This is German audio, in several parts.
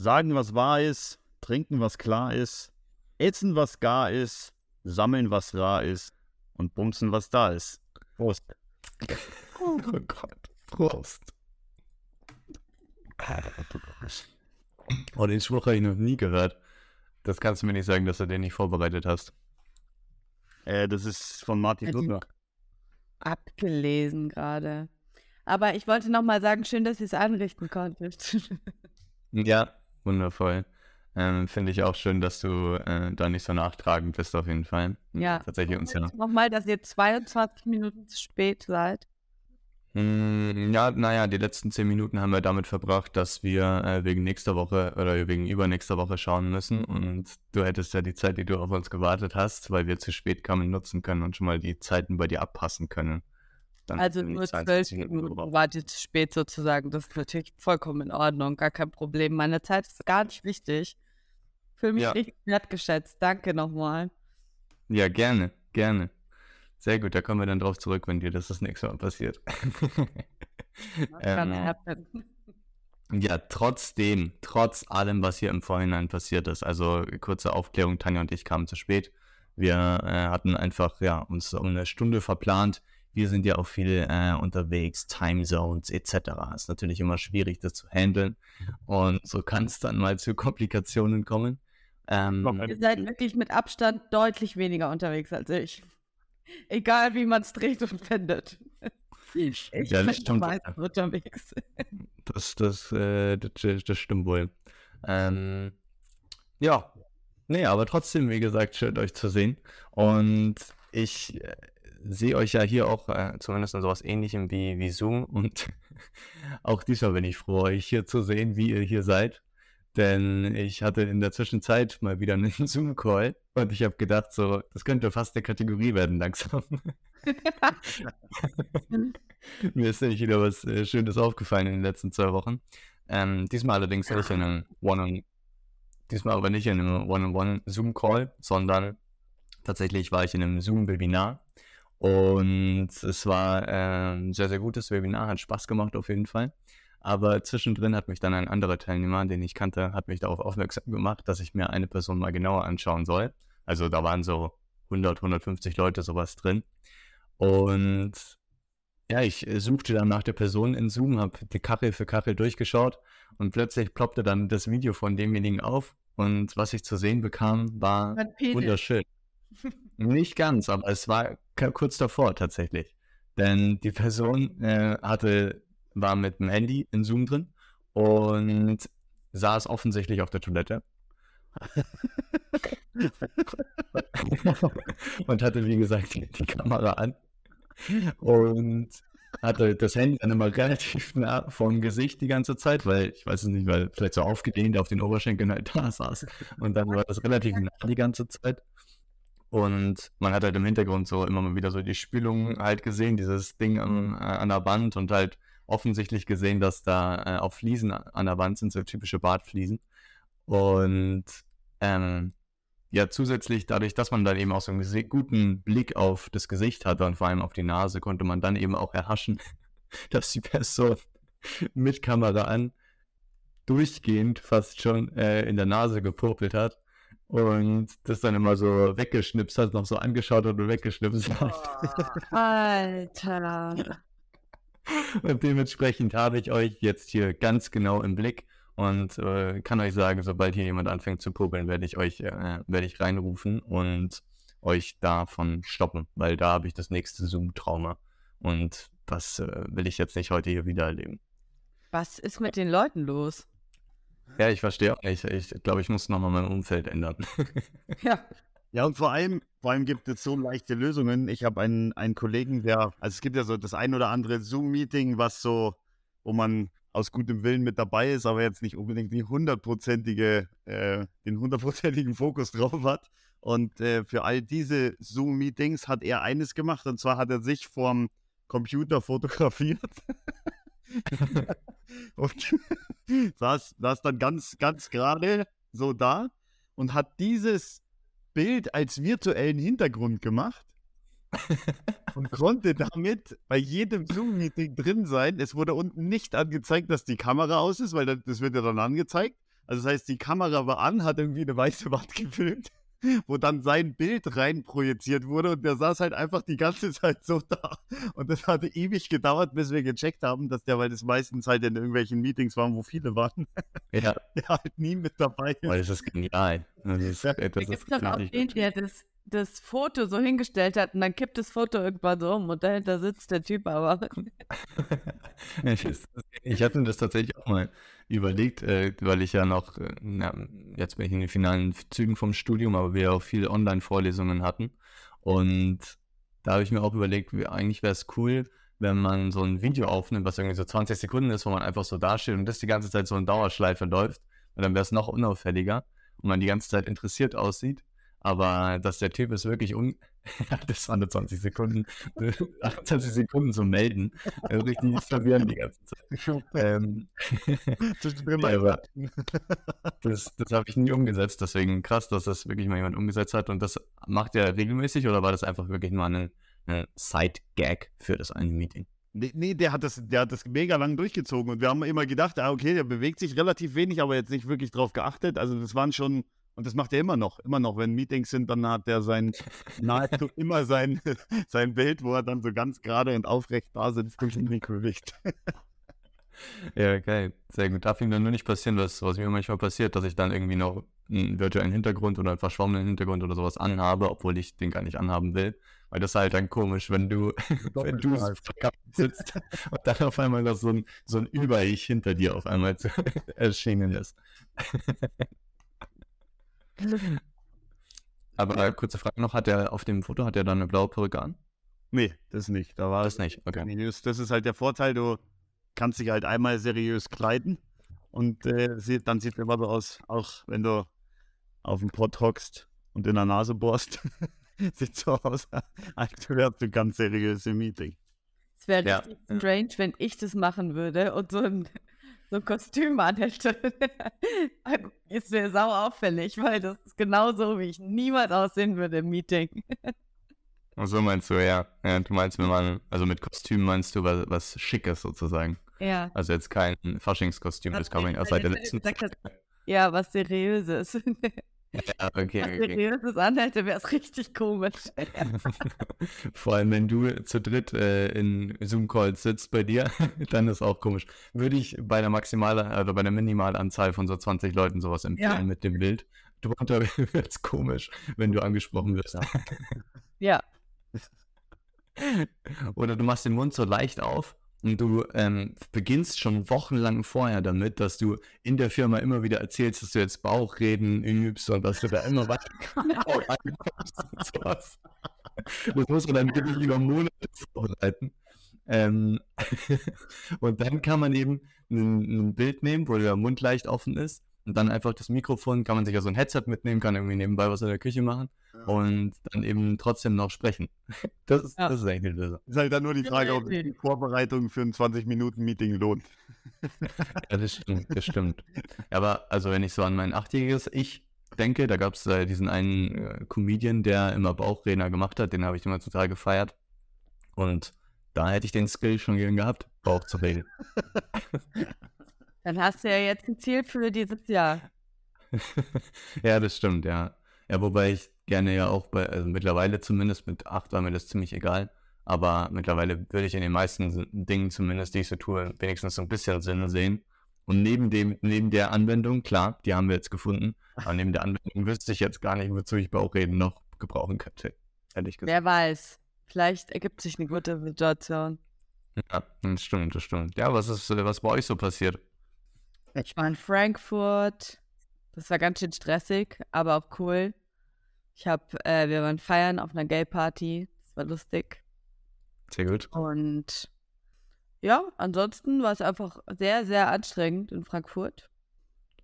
Sagen, was wahr ist, trinken, was klar ist, essen, was gar ist, sammeln, was rar ist und bumsen, was da ist. Prost. Oh Gott. Prost. Oh, den Spruch habe ich noch nie gehört. Das kannst du mir nicht sagen, dass du den nicht vorbereitet hast. Äh, das ist von Martin Luther. Abgelesen gerade. Aber ich wollte noch mal sagen, schön, dass ihr es anrichten konntet. ja, wundervoll. Ähm, Finde ich auch schön, dass du äh, da nicht so nachtragend bist, auf jeden Fall. Ja. Tatsächlich uns ja. Nochmal, dass ihr 22 Minuten zu spät seid. Mm, Ja, naja, die letzten zehn Minuten haben wir damit verbracht, dass wir äh, wegen nächster Woche oder wegen übernächster Woche schauen müssen. Und du hättest ja die Zeit, die du auf uns gewartet hast, weil wir zu spät kamen, nutzen können und schon mal die Zeiten bei dir abpassen können. Dann Also nur 22 zwölf Minuten Minuten drüber. wart ihr zu spät sozusagen. Das ist natürlich vollkommen in Ordnung, gar kein Problem. Meine Zeit ist gar nicht wichtig. Fühle mich Ja. richtig wertgeschätzt. Danke nochmal. Ja, gerne, gerne. Sehr gut, da kommen wir dann drauf zurück, wenn dir das das nächste Mal passiert. Kann Ähm, happen. Ja, trotzdem, trotz allem, was hier im Vorhinein passiert ist, also kurze Aufklärung, Tanja und ich kamen zu spät. Wir äh, hatten einfach ja, uns um eine Stunde verplant. Wir sind ja auch viel äh, unterwegs, Timezones etc. Ist natürlich immer schwierig, das zu handeln. Und so kann es dann mal zu Komplikationen kommen. Ähm, Ihr seid wirklich mit Abstand deutlich weniger unterwegs als ich. Egal wie man es dreht und findet. Ich Ja, das bin stimmt. unterwegs. Das, das, äh, das, das stimmt wohl. Ähm, ja, nee, aber trotzdem, wie gesagt, schön euch zu sehen. Und ich äh, sehe euch ja hier auch äh, zumindest in sowas ähnlichem wie, wie Zoom. Und auch diesmal bin ich froh, euch hier zu sehen, wie ihr hier seid. Denn ich hatte in der Zwischenzeit mal wieder einen Zoom-Call und ich habe gedacht, so, das könnte fast eine Kategorie werden langsam. Mir ist nämlich wieder was äh, Schönes aufgefallen in den letzten zwei Wochen. Ähm, diesmal allerdings nicht in einem One-on, diesmal aber nicht in einem One-on-One-Zoom-Call, sondern tatsächlich war ich in einem Zoom-Webinar und es war ein sehr, sehr gutes Webinar, hat Spaß gemacht auf jeden Fall. Aber zwischendrin hat mich dann ein anderer Teilnehmer, den ich kannte, hat mich darauf aufmerksam gemacht, dass ich mir eine Person mal genauer anschauen soll. Also da waren so 100, 150 Leute sowas drin. Und ja, ich äh, suchte dann nach der Person in Zoom, habe die Kachel für Kachel durchgeschaut und plötzlich ploppte dann das Video von demjenigen auf und was ich zu sehen bekam, war wunderschön. Nicht ganz, aber es war kurz davor tatsächlich. Denn die Person äh, hatte, war mit dem Handy in Zoom drin und saß offensichtlich auf der Toilette. und hatte, wie gesagt, die, Kamera an. Und hatte das Handy dann immer relativ nah vom Gesicht die ganze Zeit, weil ich weiß es nicht, weil vielleicht so aufgedehnt auf den Oberschenkeln halt da saß. Und dann war das relativ nah die ganze Zeit. Und man hat halt im Hintergrund so immer mal wieder so die Spülung halt gesehen, dieses Ding an, äh, an der Wand und halt offensichtlich gesehen, dass da äh, auch Fliesen an der Wand sind, so typische Bartfliesen. Und ähm, ja, zusätzlich dadurch, dass man dann eben auch so einen guten Blick auf das Gesicht hatte und vor allem auf die Nase, konnte man dann eben auch erhaschen, dass die Person mit Kamera an durchgehend fast schon äh, in der Nase gepopelt hat und das dann immer so weggeschnipst hat, noch so angeschaut hat und weggeschnipst hat. Alter. Und dementsprechend habe ich euch jetzt hier ganz genau im Blick und äh, kann euch sagen, sobald hier jemand anfängt zu popeln, werde ich euch äh, werde ich reinrufen und euch davon stoppen, weil da habe ich das nächste Zoom-Trauma und das äh, will ich jetzt nicht heute hier wieder erleben. Was ist mit den Leuten los? Ja, ich verstehe auch nicht. Ich glaube, ich muss nochmal mein Umfeld ändern. Ja. Ja, und vor allem, vor allem gibt es so leichte Lösungen. Ich habe einen, einen Kollegen, der, also es gibt ja so das ein oder andere Zoom-Meeting, was so, wo man aus gutem Willen mit dabei ist, aber jetzt nicht unbedingt die hundertprozentige, äh, den hundertprozentigen Fokus drauf hat. Und äh, für all diese Zoom-Meetings hat er eines gemacht, und zwar hat er sich vorm Computer fotografiert. und saß, saß dann ganz, ganz gerade so da und hat dieses Bild als virtuellen Hintergrund gemacht und konnte damit bei jedem Zoom-Meeting drin sein. Es wurde unten nicht angezeigt, dass die Kamera aus ist, weil das, das wird ja dann angezeigt. Also das heißt, die Kamera war an, hat irgendwie eine weiße Wand gefilmt, wo dann sein Bild rein projiziert wurde und der saß halt einfach die ganze Zeit so da. Und das hatte ewig gedauert, bis wir gecheckt haben, dass der, weil das meistens halt in irgendwelchen Meetings waren, wo viele waren, Ja, der halt nie mit dabei ist. weil das ist genial. Das ist, Ja, das Da ist gibt es auch den, der das, das Foto so hingestellt hat und dann kippt das Foto irgendwann so um und dahinter sitzt der Typ aber. Ich, ich hatte mir das tatsächlich auch mal überlegt, äh, weil ich ja noch, äh, na, jetzt bin ich in den finalen Zügen vom Studium, aber wir auch viele Online-Vorlesungen hatten. Und da habe ich mir auch überlegt, eigentlich wäre es cool, wenn man so ein Video aufnimmt, was irgendwie so 20 Sekunden ist, wo man einfach so dasteht und das die ganze Zeit so in Dauerschleife läuft. Und dann wäre es noch unauffälliger und man die ganze Zeit interessiert aussieht. Aber dass der Typ ist wirklich un... das waren nur 20 Sekunden. 28 Sekunden zum Melden. Also richtig verwirrend die ganze Zeit. Ähm, Zwischendrin Ja, das das habe ich nie umgesetzt, deswegen krass, dass das wirklich mal jemand umgesetzt hat. Und das macht er regelmäßig oder war das einfach wirklich nur eine, eine Side-Gag für das eine Meeting? Nee, nee, der hat das, der hat das mega lang durchgezogen und wir haben immer gedacht, ah, okay, der bewegt sich relativ wenig, aber jetzt nicht wirklich drauf geachtet. Also das waren schon, und das macht er immer noch, immer noch, wenn Meetings sind, dann hat er sein, nahezu immer sein, sein Bild, wo er dann so ganz gerade und aufrecht da sitzt durch den Mikrolicht. Ja, geil. Sehr gut. Darf ihm dann nur nicht passieren, was, was mir manchmal passiert, dass ich dann irgendwie noch einen virtuellen Hintergrund oder einen verschwommenen Hintergrund oder sowas anhabe, obwohl ich den gar nicht anhaben will. Weil das ist halt dann komisch, wenn du, wenn du sitzt und dann auf einmal noch so ein, so ein Über-Ich hinter dir auf einmal zu erschienen ist. Aber äh, kurze Frage noch, hat er auf dem Foto, hat er dann eine blaue Perücke an? Nee, das nicht. Da war Das nicht, okay. seriös. Das ist halt der Vorteil, du kannst dich halt einmal seriös kleiden und äh, dann sieht es immer so aus, auch wenn du auf dem Pott hockst und in der Nase bohrst, sieht so aus, als wärst du ganz seriös im Meeting. Es wäre Ja, richtig ja. strange, wenn ich das machen würde und so ein, so ein Kostüm anhätte. es wäre sau auffällig, weil das ist genauso, wie ich niemals aussehen würde im Meeting. Ach so meinst du, ja. ja. Du meinst, wenn man, also mit Kostüm meinst du was, was Schickes sozusagen. Ja. Also jetzt kein Faschingskostüm, das man ja Was seit der letzten. Ja, was Seriöses. Ja, okay, was okay. Seriöses anhätte, wäre es richtig komisch. Vor allem, wenn du zu dritt äh, in Zoom-Calls sitzt bei dir, dann ist auch komisch. Würde ich bei der maximalen, also bei der Minimalanzahl von so 20 Leuten sowas empfehlen Ja. mit dem Bild. Drunter wird es komisch, wenn du angesprochen wirst. Ja. Oder du machst den Mund so leicht auf und du ähm, beginnst schon wochenlang vorher damit, dass du in der Firma immer wieder erzählst, dass du jetzt Bauchreden übst und dass du da immer weiter ankommst und sowas. Das muss man dann wirklich über Monate vorbereiten. Ähm, und dann kann man eben ein, ein Bild nehmen, wo der Mund leicht offen ist und dann einfach das Mikrofon, kann man sich ja so ein Headset mitnehmen, kann irgendwie nebenbei was in der Küche machen und dann eben trotzdem noch sprechen. Das ist, Ja. das ist eigentlich eine Lösung. Ist halt dann nur die Frage, ob sich die Vorbereitung für ein 20-Minuten-Meeting lohnt. Ja, das stimmt, das stimmt. Ja, aber also wenn ich so an mein achtjähriges Ich denke, da gab es äh, diesen einen äh, Comedian, der immer Bauchredner gemacht hat, den habe ich immer total gefeiert. Und da hätte ich den Skill schon gern gehabt, Bauch zu reden. Dann hast du ja jetzt ein Ziel für dieses Jahr. ja, das stimmt, ja. Ja, wobei ich gerne ja auch bei, also mittlerweile zumindest mit acht war mir das ziemlich egal. Aber mittlerweile würde ich in den meisten Dingen zumindest, die ich so tue, wenigstens so ein bisschen Sinn sehen. Und neben dem, neben der Anwendung, klar, die haben wir jetzt gefunden, aber neben der Anwendung wüsste ich jetzt gar nicht, wozu ich Bauchreden noch gebrauchen könnte. Ehrlich gesagt. Wer weiß. Vielleicht ergibt sich eine gute Situation. Ja, das stimmt, das stimmt. Ja, was ist, was bei euch so passiert? Ich war in Frankfurt. Das war ganz schön stressig, aber auch cool. Ich hab, äh, wir waren feiern auf einer Gay-Party. Das war lustig. Sehr gut. Und ja, ansonsten war es einfach sehr, sehr anstrengend in Frankfurt,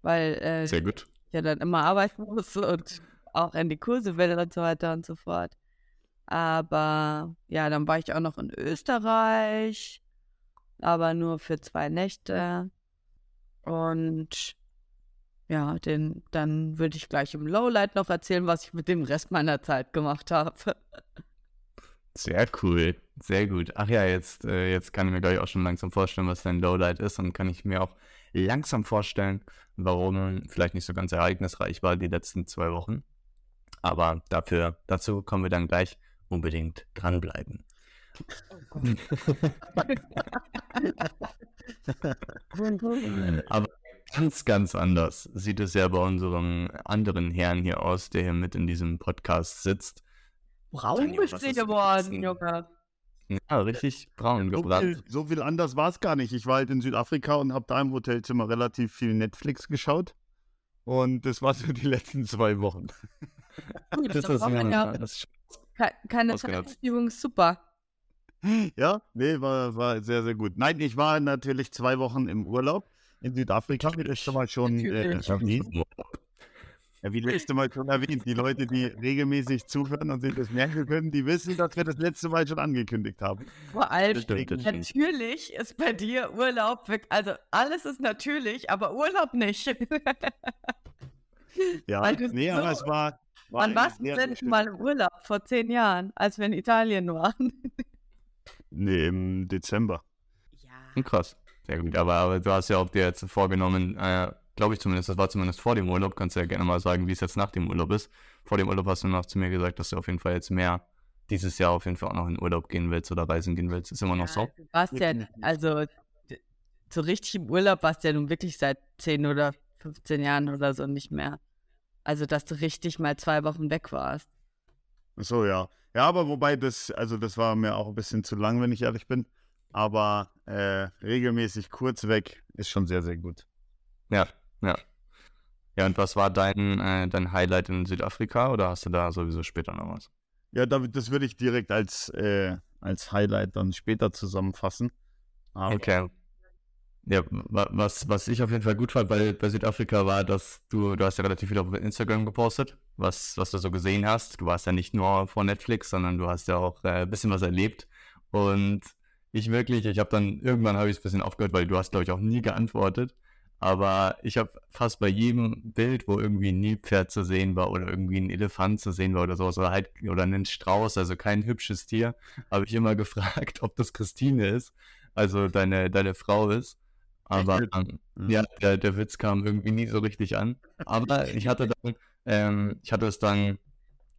weil äh, Sehr gut. ich ja dann immer arbeiten muss und auch in die Kurse will und so weiter und so fort. Aber ja, dann war ich auch noch in Österreich, aber nur für zwei Nächte. Und ja, den, dann würde ich gleich im Lowlight noch erzählen, was ich mit dem Rest meiner Zeit gemacht habe. Sehr cool, sehr gut. Ach ja, jetzt, äh, jetzt kann ich mir gleich auch schon langsam vorstellen, was dein Lowlight ist und kann ich mir auch langsam vorstellen, warum vielleicht nicht so ganz ereignisreich war die letzten zwei Wochen. Aber dafür, dazu kommen wir dann gleich unbedingt dranbleiben. Aber ganz, ganz anders sieht es ja bei unserem anderen Herrn hier aus, der hier mit in diesem Podcast sitzt. Braun bist du geworden, Junge. Ja, richtig braun So gebrannt. viel, so viel anders war es gar nicht. Ich war halt in Südafrika und habe da im Hotelzimmer relativ viel Netflix geschaut. Und das war so die letzten zwei Wochen. Gut, Das da ist ja ja, das keine ist super. Ja, nee, war, war sehr, sehr gut. Nein, ich war natürlich zwei Wochen im Urlaub in Südafrika, wie letzte Mal schon äh, erwähnt. Ja, wie letzte Mal schon erwähnt. Die Leute, die regelmäßig zuhören und sich das merken können, die wissen, dass wir das letzte Mal schon angekündigt haben. Vor allem, Das das natürlich ist bei dir Urlaub, also alles ist natürlich, aber Urlaub nicht. Ja, Weil du nee, so- aber es war. war Wann warst du denn mal im Urlaub? Vor zehn Jahren, als wir in Italien waren. Nee, im Dezember. Ja. Krass. Sehr gut. Aber, aber du hast ja auch dir jetzt vorgenommen, äh, glaube ich zumindest, das war zumindest vor dem Urlaub, kannst du ja gerne mal sagen, wie es jetzt nach dem Urlaub ist. Vor dem Urlaub hast du noch zu mir gesagt, dass du auf jeden Fall jetzt mehr dieses Jahr auf jeden Fall auch noch in Urlaub gehen willst oder reisen gehen willst. Ist immer noch so. Du warst ja, also so richtig im Urlaub warst du ja nun wirklich seit 10 oder 15 Jahren oder so nicht mehr. Also, dass du richtig mal zwei Wochen weg warst. Ach So, ja. Ja, aber wobei das, also das war mir auch ein bisschen zu lang, wenn ich ehrlich bin. Aber äh, regelmäßig kurz weg ist schon sehr, sehr gut. Ja, ja. Ja, und was war dein, äh, dein Highlight in Südafrika oder hast du da sowieso später noch was? Ja, das würde ich direkt als, äh, als Highlight dann später zusammenfassen. Aber Okay. Ja, wa- was, was ich auf jeden Fall gut fand bei, bei Südafrika war, dass du, du hast ja relativ viel auf Instagram gepostet, was, was du so gesehen hast. Du warst ja nicht nur vor Netflix, sondern du hast ja auch äh, ein bisschen was erlebt. Und ich wirklich, ich habe dann, irgendwann habe ich es ein bisschen aufgehört, weil du hast, glaube ich, auch nie geantwortet. Aber ich habe fast bei jedem Bild, wo irgendwie ein Nilpferd zu sehen war oder irgendwie ein Elefant zu sehen war oder sowas, oder halt, oder ein Strauß, also kein hübsches Tier, habe ich immer gefragt, ob das Christine ist, also deine, deine Frau ist. Aber ähm, Mhm. ja, der, der Witz kam irgendwie nie so richtig an. Aber ich hatte dann, ähm, ich hatte es dann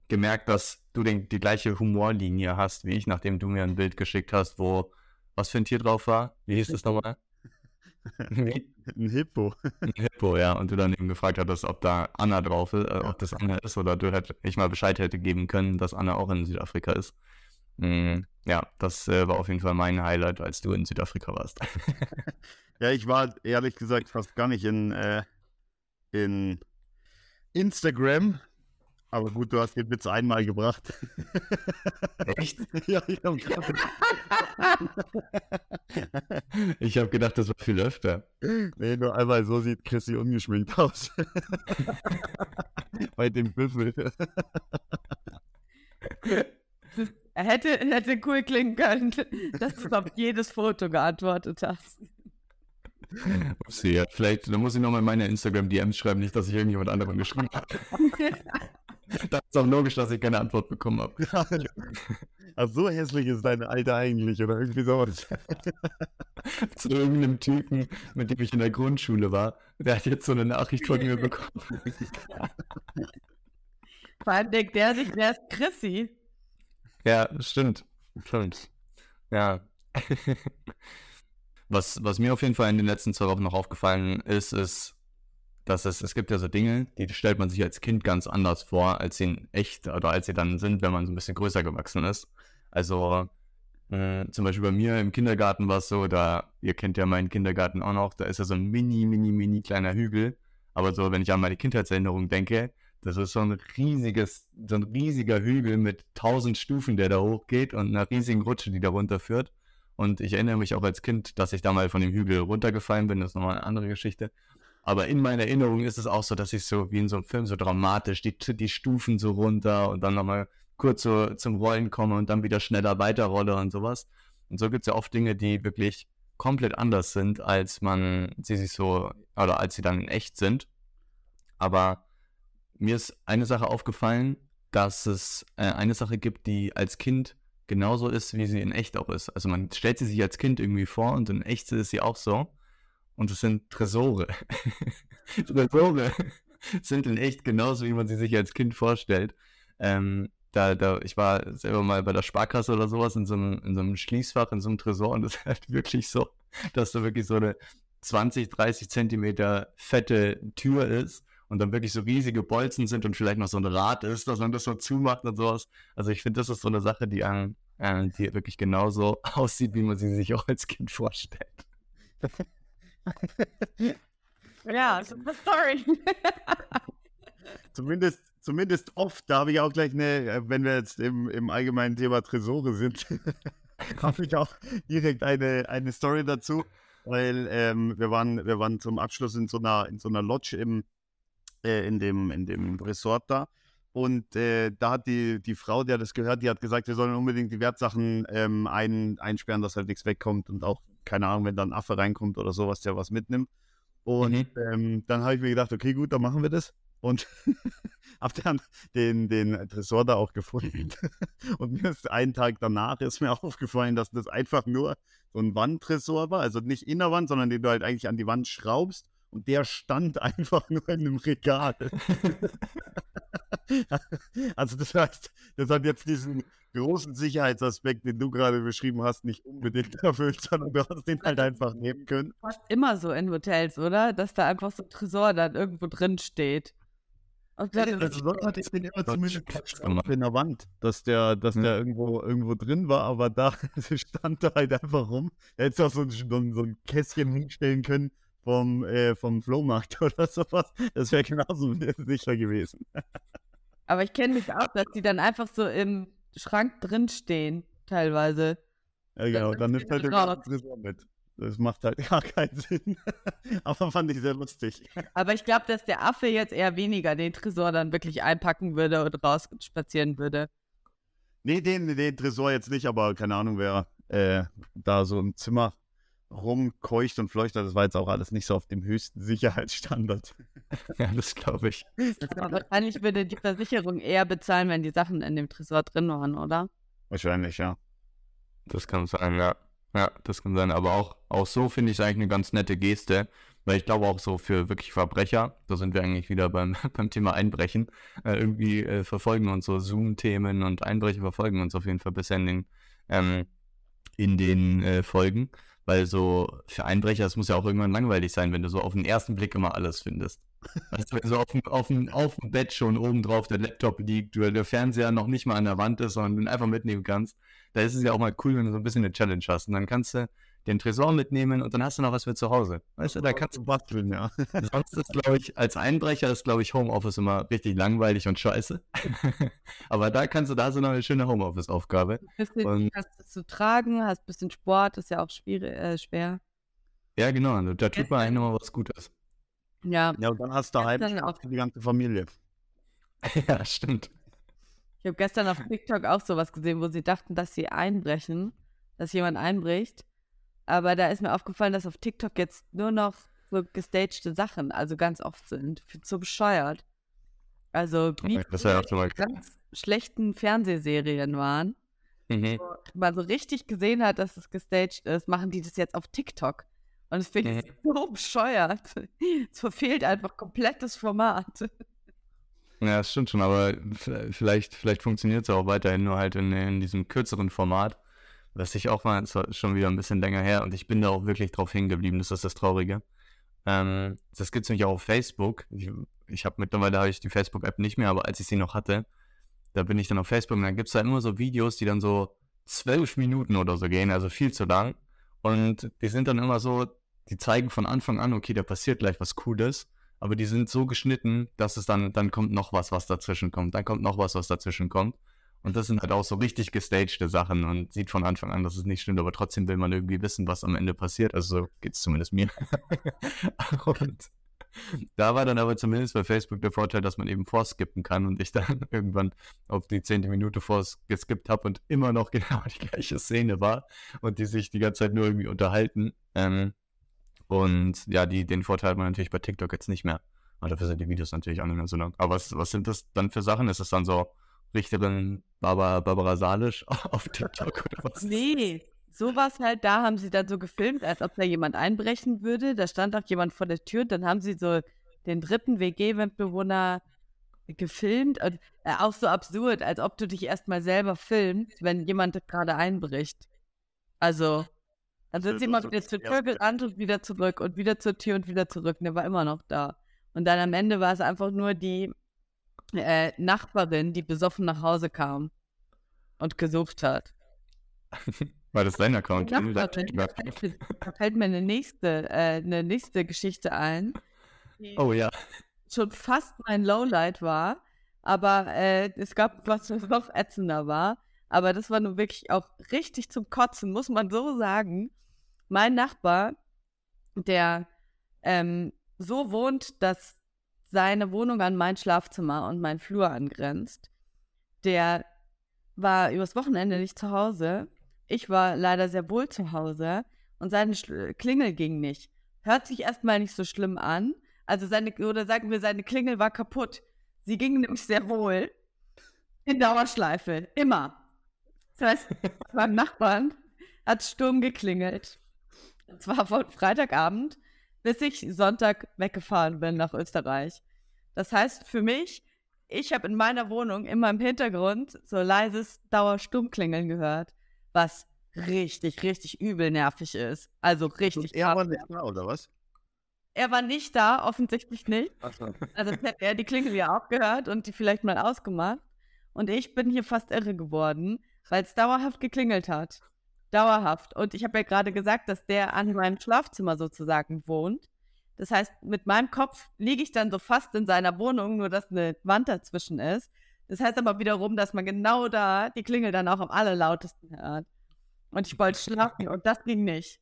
gemerkt, dass du den, die gleiche Humorlinie hast wie ich, nachdem du mir ein Bild geschickt hast, wo was für ein Tier drauf war. Wie hieß das nochmal? Ein Hippo. Ein Hippo, ja. Und du dann eben gefragt hattest, ob da Anna drauf ist, äh, ob das Anna ist oder du hätt, ich mal Bescheid hätte geben können, dass Anna auch in Südafrika ist. Mm, ja, das äh, war auf jeden Fall mein Highlight, als du in Südafrika warst. Ja, ich war ehrlich gesagt fast gar nicht in, äh, in Instagram. Aber gut, du hast den Witz einmal gebracht. Echt? ja, ich hab Ich habe gedacht, das war viel öfter. Nee, nur einmal so sieht Chrissy ungeschminkt aus. Bei dem Büffel. Er hätte, hätte cool klingen können, dass du auf jedes Foto geantwortet hast. Upsi, ja, vielleicht, da muss ich nochmal in meine Instagram-DMs schreiben, nicht, dass ich irgendjemand anderem geschrieben habe. Dann ist auch logisch, dass ich keine Antwort bekommen habe. Ach, so hässlich ist deine Alte eigentlich, oder irgendwie sowas. Zu irgendeinem Typen, mit dem ich in der Grundschule war, der hat jetzt so eine Nachricht von mir bekommen. Vor allem denkt der sich, wer ist Chrissy? Ja, stimmt. Stimmt. Ja. Was, was mir auf jeden Fall in den letzten zwei Wochen noch aufgefallen ist, ist, dass es, es gibt ja so Dinge, die stellt man sich als Kind ganz anders vor, als sie in echt oder als sie dann sind, wenn man so ein bisschen größer gewachsen ist. Also mh, zum Beispiel bei mir im Kindergarten war es so, da, ihr kennt ja meinen Kindergarten auch noch, da ist ja so ein mini, mini, mini kleiner Hügel. Aber so, wenn ich an meine Kindheitserinnerung denke, das ist so ein riesiges, so ein riesiger Hügel mit tausend Stufen, der da hochgeht und einer riesigen Rutsche, die da runterführt. Und ich erinnere mich auch als Kind, dass ich da mal von dem Hügel runtergefallen bin. Das ist nochmal eine andere Geschichte. Aber in meiner Erinnerung ist es auch so, dass ich so wie in so einem Film so dramatisch die, die Stufen so runter und dann nochmal kurz so zum Rollen komme und dann wieder schneller weiterrolle und sowas. Und so gibt es ja oft Dinge, die wirklich komplett anders sind, als man sie sich so, oder als sie dann in echt sind. Aber mir ist eine Sache aufgefallen, dass es äh, eine Sache gibt, die als Kind genauso ist, wie sie in echt auch ist. Also man stellt sie sich als Kind irgendwie vor und in echt ist sie auch so. und es sind Tresore. Tresore sind in echt genauso, wie man sie sich als Kind vorstellt. Ähm, da, da, ich war selber mal bei der Sparkasse oder sowas in so einem, in so einem Schließfach, in so einem Tresor und es ist halt wirklich so, dass da wirklich so eine 20, 30 Zentimeter fette Tür ist und dann wirklich so riesige Bolzen sind und vielleicht noch so ein Rad ist, dass man das so zumacht und sowas. Also ich finde, das ist so eine Sache, die, äh, die wirklich genauso aussieht, wie man sie sich auch als Kind vorstellt. ja, sorry. zumindest, zumindest oft, da habe ich auch gleich eine, äh, wenn wir jetzt im, im allgemeinen Thema Tresore sind, habe ich auch direkt eine, eine Story dazu, weil ähm, wir, waren, wir waren zum Abschluss in so einer, in so einer Lodge im, äh, in, dem, in dem Resort da. Und äh, da hat die, die Frau, der das gehört, die hat gesagt, wir sollen unbedingt die Wertsachen ähm, ein, einsperren, dass halt nichts wegkommt und auch, keine Ahnung, wenn da ein Affe reinkommt oder sowas, der was mitnimmt. Und mhm. ähm, dann habe ich mir gedacht, okay, gut, dann machen wir das. Und habe dann den, den Tresor da auch gefunden. Und mir ist einen Tag danach ist mir aufgefallen, dass das einfach nur so ein Wandtresor war. Also nicht in der Wand, sondern den du halt eigentlich an die Wand schraubst. Und der stand einfach nur in einem Regal. also das heißt, das hat jetzt diesen großen Sicherheitsaspekt, den du gerade beschrieben hast, nicht unbedingt erfüllt, sondern du hast den halt einfach nehmen können. Fast immer so in Hotels, oder? Dass da einfach so ein Tresor dann irgendwo drin steht. Und dann, ja, also sonst hatte ich den immer zumindest in der Wand, dass der, dass hm. der irgendwo, irgendwo drin war, aber da stand er halt einfach rum. Er hätte auch so ein, so ein Kästchen hinstellen können vom, äh, vom Flohmarkt oder sowas. Das wäre genauso sicher gewesen. Aber ich kenne mich auch, dass die dann einfach so im Schrank drinstehen, teilweise. Ja, genau, dann nimmt halt der Tresor mit. Das macht halt gar keinen Sinn. Aber fand ich sehr lustig. Aber ich glaube, dass der Affe jetzt eher weniger den Tresor dann wirklich einpacken würde und rausspazieren würde. Nee, den, den Tresor jetzt nicht, aber keine Ahnung, wer äh, da so im Zimmer rumkeucht und fleuchtet. Das war jetzt auch alles nicht so auf dem höchsten Sicherheitsstandard. ja, das glaube ich. wahrscheinlich würde die Versicherung eher bezahlen, wenn die Sachen in dem Tresor drin waren, oder? Wahrscheinlich, ja. Das kann sein, ja. Ja, das kann sein. Aber auch, auch so finde ich es eigentlich eine ganz nette Geste. Weil ich glaube auch so für wirklich Verbrecher, da sind wir eigentlich wieder beim, beim Thema Einbrechen, äh, irgendwie äh, verfolgen uns so Zoom-Themen und Einbrecher verfolgen uns auf jeden Fall bisher in den, ähm, in den äh, Folgen. Weil so für Einbrecher, es muss ja auch irgendwann langweilig sein, wenn du so auf den ersten Blick immer alles findest. Weißt du, wenn so auf dem, auf, dem, auf dem Bett schon oben drauf der Laptop liegt, du, der Fernseher noch nicht mal an der Wand ist, sondern den einfach mitnehmen kannst, da ist es ja auch mal cool, wenn du so ein bisschen eine Challenge hast. Und dann kannst du den Tresor mitnehmen und dann hast du noch was für zu Hause. Weißt du, da kannst du basteln, ja. Sonst ist, glaube ich, als Einbrecher ist, glaube ich, Homeoffice immer richtig langweilig und scheiße. Aber da kannst du, da so noch eine schöne Homeoffice-Aufgabe. Und hast du zu tragen, hast ein bisschen Sport, ist ja auch schwierig, äh, schwer. Ja, genau, da tut man eigentlich nochmal was Gutes. Ja. Ja, und dann hast du daheim auch die ganze Familie. ja, stimmt. Ich habe gestern auf TikTok auch sowas gesehen, wo sie dachten, dass sie einbrechen, dass jemand einbricht. Aber da ist mir aufgefallen, dass auf TikTok jetzt nur noch so gestagte Sachen, also ganz oft sind, zu bescheuert. Also wie das ja auch mal ganz schlechten Fernsehserien waren. Mhm. Wo man so richtig gesehen hat, dass es gestaged ist, machen die das jetzt auf TikTok. Und es finde ich mhm. so bescheuert. Es verfehlt einfach komplett das Format. Ja, das stimmt schon, aber vielleicht, vielleicht funktioniert es auch weiterhin nur halt in, in, diesem kürzeren Format. Was ich auch mal, ist schon wieder ein bisschen länger her und ich bin da auch wirklich drauf hingeblieben, das ist das Traurige. Ähm, das gibt es nämlich auch auf Facebook. Ich, ich habe mittlerweile habe ich die Facebook-App nicht mehr, aber als ich sie noch hatte, da bin ich dann auf Facebook und dann gibt es da immer so Videos, die dann so zwölf Minuten oder so gehen, also viel zu lang. Und die sind dann immer so, die zeigen von Anfang an, okay, da passiert gleich was Cooles, aber die sind so geschnitten, dass es dann, dann kommt noch was, was dazwischen kommt, dann kommt noch was, was dazwischen kommt. Und das sind halt auch so richtig gestagte Sachen und sieht von Anfang an, dass es nicht stimmt, aber trotzdem will man irgendwie wissen, was am Ende passiert. Also so geht es zumindest mir. und da war dann aber zumindest bei Facebook der Vorteil, dass man eben vorskippen kann und ich dann irgendwann auf die zehnte Minute vorgeskippt habe und immer noch genau die gleiche Szene war und die sich die ganze Zeit nur irgendwie unterhalten. Ähm, und ja, die, den Vorteil hat man natürlich bei TikTok jetzt nicht mehr. Aber dafür sind die Videos natürlich auch nicht mehr so lang. Aber was, was sind das dann für Sachen? Ist das dann so Richterin Barbara, Barbara Salisch auf TikTok oder was? Nee, sowas halt, da haben sie dann so gefilmt, als ob da jemand einbrechen würde. Da stand auch jemand vor der Tür. Dann haben sie so den dritten WG-Mitbewohner gefilmt. Und, äh, auch so absurd, als ob du dich erstmal selber filmst, wenn jemand gerade einbricht. Also, dann sind sie immer wieder zur Tür gerannt und wieder zurück und wieder zur Tür und wieder zurück. Und der war immer noch da. Und dann am Ende war es einfach nur die äh, Nachbarin, die besoffen nach Hause kam und gesucht hat. War das dein Account? Ja, da, fällt, da fällt mir eine nächste, äh, eine nächste Geschichte ein. Oh ja. Schon fast mein Lowlight war, aber äh, es gab was, was noch ätzender war. Aber das war nun wirklich auch richtig zum Kotzen, muss man so sagen. Mein Nachbar, der ähm, so wohnt, dass seine Wohnung an mein Schlafzimmer und mein Flur angrenzt, der war übers Wochenende nicht zu Hause. Ich war leider sehr wohl zu Hause und seine Schl Klingel ging nicht. Hört sich erstmal nicht so schlimm an. Also seine, oder sagen wir, seine Klingel war kaputt. Sie ging nämlich sehr wohl in Dauerschleife. Immer. Das heißt, beim Nachbarn hat Sturm geklingelt. Und zwar von Freitagabend, bis ich Sonntag weggefahren bin nach Österreich. Das heißt für mich, ich habe in meiner Wohnung immer im Hintergrund so leises Dauersturmklingeln gehört, was richtig, richtig übel nervig ist. Also richtig. Und er war nicht da, oder was? Er war nicht da, offensichtlich nicht. So. Also hätte er die Klingel ja auch gehört und die vielleicht mal ausgemacht. Und ich bin hier fast irre geworden, weil es dauerhaft geklingelt hat. Dauerhaft. Und ich habe ja gerade gesagt, dass der an meinem Schlafzimmer sozusagen wohnt. Das heißt, mit meinem Kopf liege ich dann so fast in seiner Wohnung, nur dass eine Wand dazwischen ist. Das heißt aber wiederum, dass man genau da die Klingel dann auch am allerlautesten hört. Und ich wollte schlafen und das ging nicht.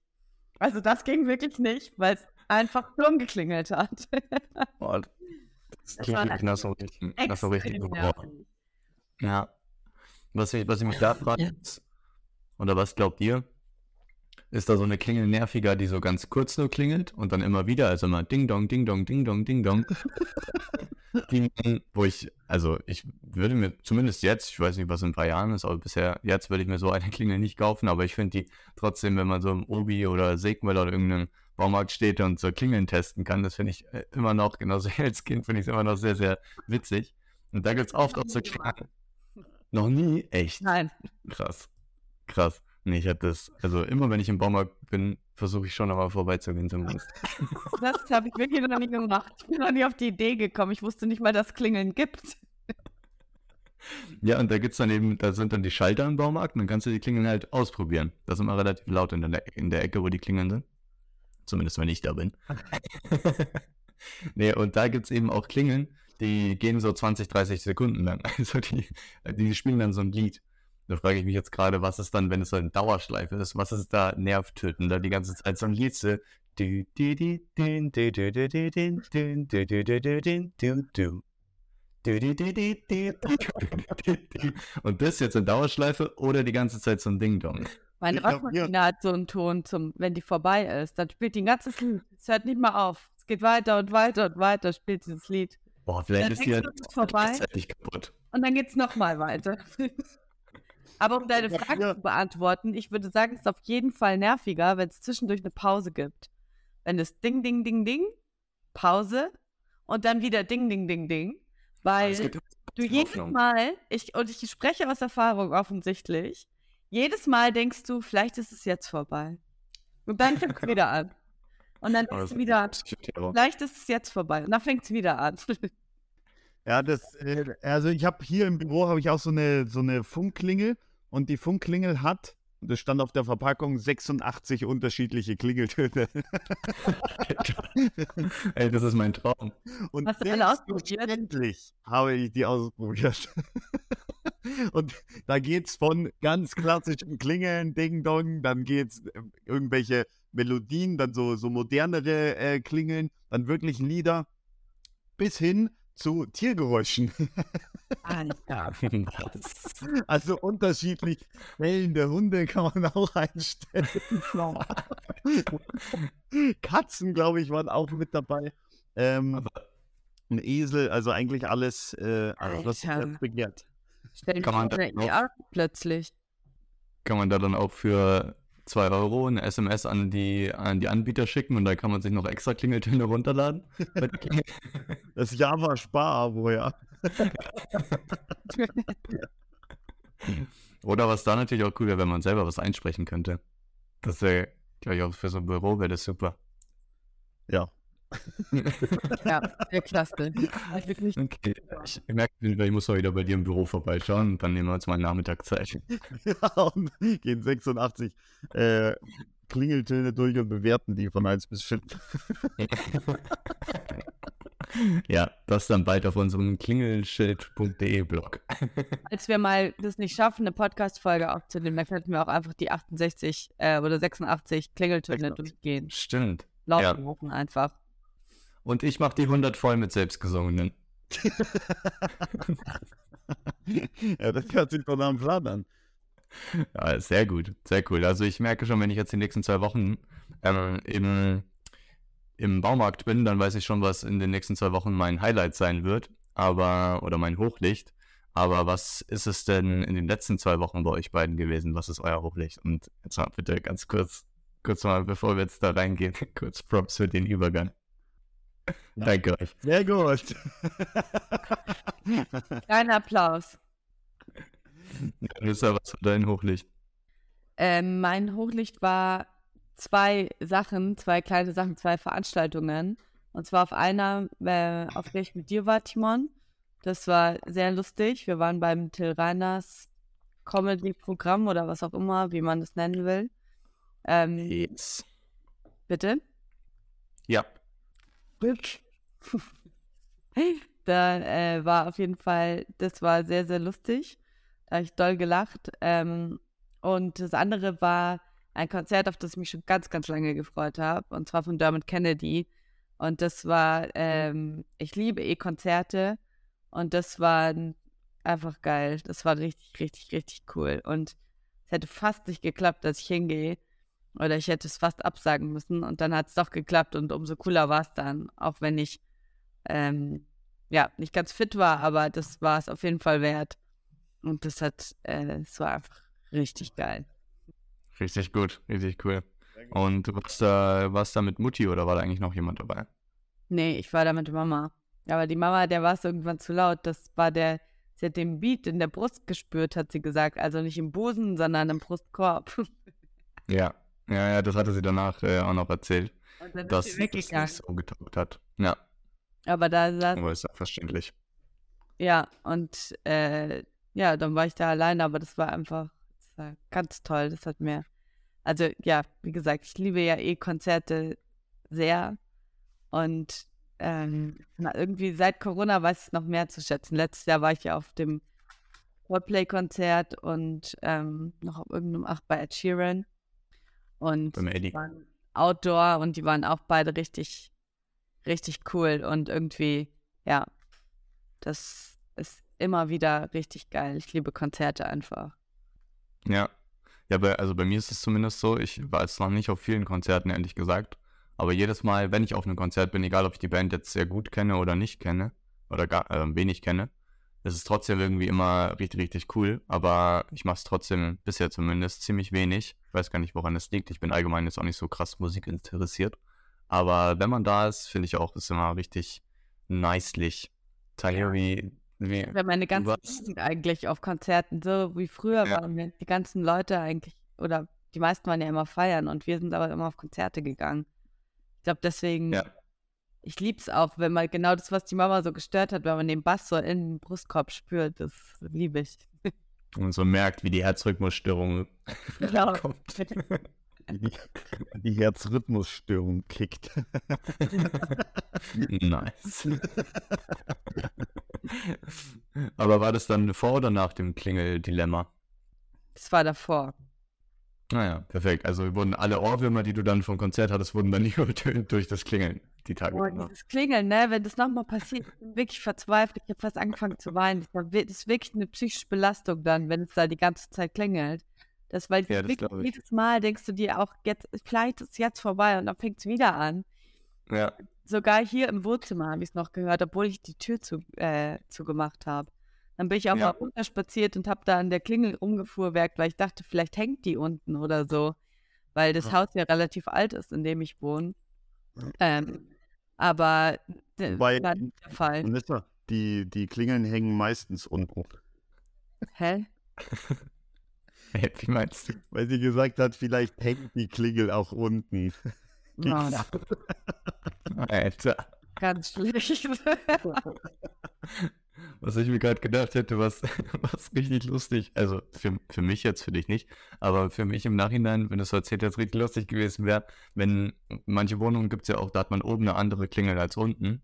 Also das ging wirklich nicht, weil es einfach Sturm geklingelt hat. Boah, das Das klingt nach so richtig, nach so richtig nervig. Ja. Was ich, was ich mich da frage, ist, oder was glaubt ihr? Ist da so eine Klingel nerviger, die so ganz kurz nur klingelt und dann immer wieder, also immer Ding Dong, Ding Dong, Ding Dong, Ding Dong. Wo ich, also ich würde mir zumindest jetzt, ich weiß nicht, was in ein paar Jahren ist, aber bisher, jetzt würde ich mir so eine Klingel nicht kaufen, aber ich finde die trotzdem, wenn man so im Obi oder Segmüller oder irgendeinem Baumarkt steht und so Klingeln testen kann, das finde ich äh, immer noch, genauso als Kind, finde ich es immer noch sehr, sehr witzig. Und da gibt es oft auch so. Klingeln. Noch nie? Echt? Nein. Krass. Krass. Nee, ich hatte das, also immer wenn ich im Baumarkt bin, versuche ich schon nochmal vorbeizugehen zumindest. Das habe ich wirklich noch nie gemacht. Ich bin noch nie auf die Idee gekommen. Ich wusste nicht mal, dass es Klingeln gibt. Ja, und da gibt's dann eben, da sind dann die Schalter im Baumarkt und dann kannst du die Klingeln halt ausprobieren. Das ist immer relativ laut in der, in der Ecke, wo die Klingeln sind. Zumindest wenn ich da bin. nee, und da gibt's eben auch Klingeln, die gehen so 20, 30 Sekunden lang. Also die, die spielen dann so ein Lied. Da frage ich mich jetzt gerade, was ist dann, wenn es so eine Dauerschleife ist, was ist da nervtötend, da die ganze Zeit so ein Lied so. Und das jetzt in Dauerschleife oder die ganze Zeit so ein Ding-Dong? Meine Waschmaschine hat so einen Ton, zum, wenn die vorbei ist. Dann spielt die ein ganzes Lied. Es hört nicht mal auf. Es geht weiter und weiter und weiter, spielt dieses Lied. Boah, vielleicht Dann ist die ja es ist vorbei. gleichzeitig kaputt. Und dann geht es nochmal weiter. Aber um deine Ja, Frage ja. zu beantworten, ich würde sagen, es ist auf jeden Fall nerviger, wenn es zwischendurch eine Pause gibt. Wenn es Ding, Ding, Ding, Ding, Pause und dann wieder Ding, Ding, Ding, Ding. Weil Es gibt du jedes Hoffnung. Mal, ich, und ich spreche aus Erfahrung offensichtlich, jedes Mal denkst du, vielleicht ist es jetzt vorbei. Und dann fängt es wieder an. Und dann denkst du wieder, Psychoterror. vielleicht ist es jetzt vorbei. Und dann fängt es wieder an. Ja, das, äh, also ich habe hier im Büro habe ich auch so eine, so eine Funkklingel und die Funkklingel hat, das stand auf der Verpackung, 86 unterschiedliche Klingeltöne. Ey, das ist mein Traum. Und Hast du alle ausprobiert? selbstverständlich habe ich die ausprobiert. Und da geht's von ganz klassischen Klingeln, Ding Dong, dann geht's äh, irgendwelche Melodien, dann so, so modernere äh, Klingeln, dann wirklich Lieder, bis hin zu Tiergeräuschen. Also unterschiedlich bellende Hunde kann man auch einstellen. Katzen, glaube ich, waren auch mit dabei. Ähm, ein Esel, also eigentlich alles, äh, alles was begehrt. Stell dir Kann man auf- ER plötzlich. Kann man da dann auch für 2 Euro eine SMS an die, an die Anbieter schicken und da kann man sich noch extra Klingeltöne runterladen. Das Java Spar-Abo, ja. Oder was da natürlich auch cool wäre, wenn man selber was einsprechen könnte. Das wäre, glaube ich, auch für so ein Büro wäre das super. Ja. Ja, sehr klasse. Wirklich, Okay. Ich merke, ich muss mal wieder bei dir im Büro vorbeischauen und dann nehmen wir uns mal Nachmittag Zeit. ja und gehen 86 äh, Klingeltöne durch und bewerten die von 1 bis 5. ja, das dann bald auf unserem klingelschild.de Blog. als wir mal das nicht schaffen, eine Podcast-Folge aufzunehmen, dann könnten wir auch einfach die 68 äh, oder 86 Klingeltöne 86. durchgehen. Stimmt. Laut Ja. rufen einfach. Und ich mache die 100 voll mit selbstgesungenen. ja, das hört sich doch nach einem Plan an. Ja, sehr gut, sehr cool. Also ich merke schon, wenn ich jetzt die nächsten zwei Wochen ähm, im, im Baumarkt bin, dann weiß ich schon, was in den nächsten zwei Wochen mein Highlight sein wird, aber oder mein Hochlicht. Aber was ist es denn in den letzten zwei Wochen bei euch beiden gewesen? Was ist euer Hochlicht? Und jetzt mal bitte ganz kurz, kurz mal, bevor wir jetzt da reingehen, kurz Props für den Übergang. Ja. Danke euch. Sehr gut. Kleiner Applaus. Nissa, was war dein Hochlicht? Ähm, mein Hochlicht war zwei Sachen, zwei kleine Sachen, zwei Veranstaltungen. Und zwar auf einer, äh, auf der ich mit dir war, Timon. Das war sehr lustig. Wir waren beim Till Reiners Comedy-Programm oder was auch immer, wie man das nennen will. Ähm, Yes. bitte? Ja. Da äh, war auf jeden Fall, das war sehr, sehr lustig. Da habe ich doll gelacht. Ähm, und das andere war ein Konzert, auf das ich mich schon ganz, ganz lange gefreut habe. Und zwar von Dermot Kennedy. Und das war, ähm, ich liebe eh Konzerte. Und das war einfach geil. Das war richtig, richtig, richtig cool. Und es hätte fast nicht geklappt, dass ich hingehe. Oder ich hätte es fast absagen müssen. Und dann hat es doch geklappt. Und umso cooler war es dann. Auch wenn ich ähm, ja, nicht ganz fit war, aber das war es auf jeden Fall wert. Und das hat, äh, es war einfach richtig geil. Richtig gut, richtig cool. Und du warst da, warst da mit Mutti oder war da eigentlich noch jemand dabei? Nee, ich war da mit Mama. Aber die Mama, der war es irgendwann zu laut. Das war der, sie hat den Beat in der Brust gespürt, hat sie gesagt. Also nicht im Busen, sondern im Brustkorb. Ja. Ja, ja, das hatte sie danach äh, auch noch erzählt, Und dann dass sie weggegangen. nicht so getaugt hat. Ja, Aber da saß, aber ist ja verständlich. ja, und äh, ja, dann war ich da alleine, aber das war einfach das war ganz toll. Das hat mir, also ja, wie gesagt, ich liebe ja eh Konzerte sehr. Und ähm, na, irgendwie seit Corona weiß ich es noch mehr zu schätzen. Letztes Jahr war ich ja auf dem Coldplay-Konzert und ähm, noch auf irgendeinem, ach, bei Ed Sheeran. Und Beim Eddie. die waren Outdoor und die waren auch beide richtig, richtig cool und irgendwie, ja, das ist immer wieder richtig geil. Ich liebe Konzerte einfach. Ja. Ja, bei, also bei mir ist es zumindest so, ich war jetzt noch nicht auf vielen Konzerten, ehrlich gesagt. Aber jedes Mal, wenn ich auf einem Konzert bin, egal ob ich die Band jetzt sehr gut kenne oder nicht kenne, oder gar äh, wenig kenne, ist es trotzdem irgendwie immer richtig, richtig cool. Aber ich mache es trotzdem bisher zumindest ziemlich wenig. Ich weiß gar nicht, woran es liegt. Ich bin allgemein jetzt auch nicht so krass Musik interessiert. Aber wenn man da ist, finde ich auch, ist immer richtig nicely. Talia, wie, wie, Wir haben meine ganze Jugend eigentlich auf Konzerten, so wie früher Ja. waren wir. Die ganzen Leute eigentlich, oder die meisten waren ja immer feiern und wir sind aber immer auf Konzerte gegangen. Ich glaube, deswegen, Ja. Ich liebe es auch, wenn man genau das, was die Mama so gestört hat, wenn man den Bass so in den Brustkorb spürt, das liebe ich. und so merkt, wie die Herzrhythmusstörung Genau. kommt. Die, die Herzrhythmusstörung kickt. Nice. Aber war das dann vor oder nach dem Klingeldilemma? Das war davor. Naja, perfekt. Also wurden alle Ohrwürmer, die du dann vom Konzert hattest, wurden dann nicht übertönt durch das Klingeln die Tage. Oh, danach. dieses Klingeln, ne? Wenn das nochmal passiert, ich bin wirklich verzweifelt. Ich habe fast angefangen zu weinen. Das, war, das ist wirklich eine psychische Belastung dann, wenn es da die ganze Zeit klingelt. Das, weil Ja, das wirklich jedes Mal denkst du dir auch, jetzt, vielleicht ist es jetzt vorbei und dann fängt es wieder an. Ja, Sogar hier im Wohnzimmer habe ich es noch gehört, obwohl ich die Tür zu, äh, zugemacht habe. Dann bin ich auch Ja. mal runterspaziert und habe da an der Klingel rumgefuhrwerkt, weil ich dachte, vielleicht hängt die unten oder so. weil das Ja. Haus ja relativ alt ist, in dem ich wohne. Ähm, aber das Wobei- war nicht der Fall. Vanessa, die, die Klingeln hängen meistens unten. Hä? Hey, wie meinst du? Weil sie gesagt hat, vielleicht hängt die Klingel auch unten. Ja, Alter. ganz schlecht. Was ich mir gerade gedacht hätte, was, was richtig lustig, also für, für mich jetzt, für dich nicht, aber für mich im Nachhinein, wenn du es so erzählt hast, richtig lustig gewesen wäre, wenn manche Wohnungen gibt es ja auch, da hat man oben eine andere Klingel als unten.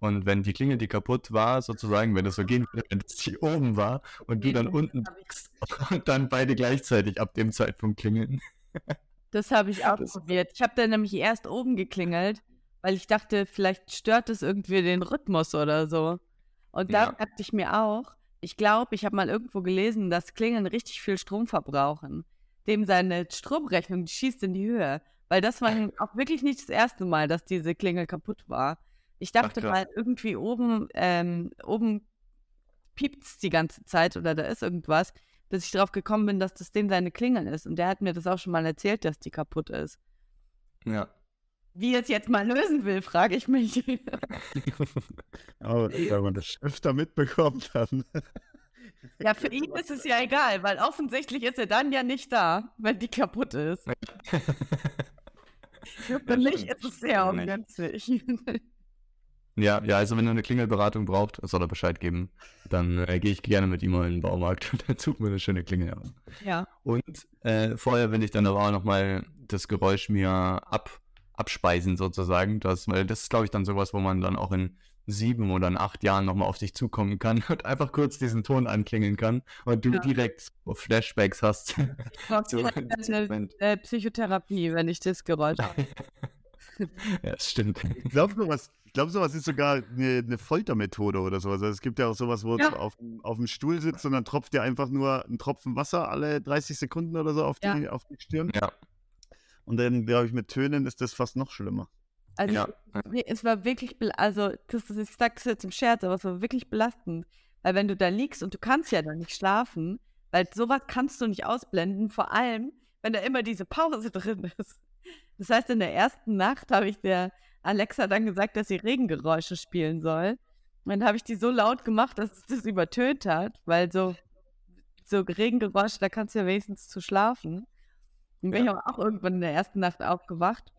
Und wenn die Klingel, die kaputt war, sozusagen, wenn es so gehen würde, wenn es die oben war und du dann unten liegst und dann beide gleichzeitig ab dem Zeitpunkt klingeln. Das habe ich auch Das- probiert. Ich habe dann nämlich erst oben geklingelt, weil ich dachte, vielleicht stört es irgendwie den Rhythmus oder so. Und da Ja. dachte ich mir auch, ich glaube, ich habe mal irgendwo gelesen, dass Klingeln richtig viel Strom verbrauchen. Dem seine Stromrechnung, die schießt in die Höhe. Weil das war auch wirklich nicht das erste Mal, dass diese Klingel kaputt war. Ich dachte krass. mal, irgendwie oben, ähm, oben piept es die ganze Zeit oder da ist irgendwas, bis ich drauf gekommen bin, dass das dem seine Klingel ist. Und der hat mir das auch schon mal erzählt, dass die kaputt ist. Ja. Wie er es jetzt mal lösen will, frage ich mich. Aber wenn man das öfter mitbekommt, dann. ja, für ihn ist es ja egal, weil offensichtlich ist er dann ja nicht da, wenn die kaputt ist. Für Ja, mich ist es sehr ungünstig. Ja, ja, also wenn er eine Klingelberatung braucht, soll er Bescheid geben. Dann äh, gehe ich gerne mit ihm mal in den Baumarkt und dann suchen wir eine schöne Klingel ja. Und äh, vorher will ich dann aber auch nochmal das Geräusch mir ab, abspeisen sozusagen. Das, weil das ist, glaube ich, dann sowas, wo man dann auch in sieben oder in acht Jahren nochmal auf dich zukommen kann und einfach kurz diesen Ton anklingeln kann und du Ja. direkt so Flashbacks hast. So, eine äh, Psychotherapie, wenn ich das Geräusch habe. ja, das stimmt. Ich glaube, sowas, ich glaub, sowas ist sogar eine, eine Foltermethode oder sowas. Also es gibt ja auch sowas, wo Ja. du auf, auf dem Stuhl sitzt und dann tropft dir einfach nur ein Tropfen Wasser alle 30 Sekunden oder so auf die, Ja. auf die Stirn. Ja, Und dann, glaube ich, mit Tönen ist das fast noch schlimmer. Also Ja. ich- es war wirklich, bel- also das, ist- ich sage das jetzt im Scherz, aber es war wirklich belastend. Weil wenn du da liegst und du kannst ja dann nicht schlafen, weil sowas kannst du nicht ausblenden, vor allem, wenn da immer diese Pause drin ist. Das heißt, in der ersten Nacht habe ich der Alexa dann gesagt, dass sie Regengeräusche spielen soll. Und dann habe ich die so laut gemacht, dass es das übertönt hat, weil so, so Regengeräusche, da kannst du ja wenigstens zu schlafen. Und bin ich aber auch irgendwann in der ersten Nacht aufgewacht.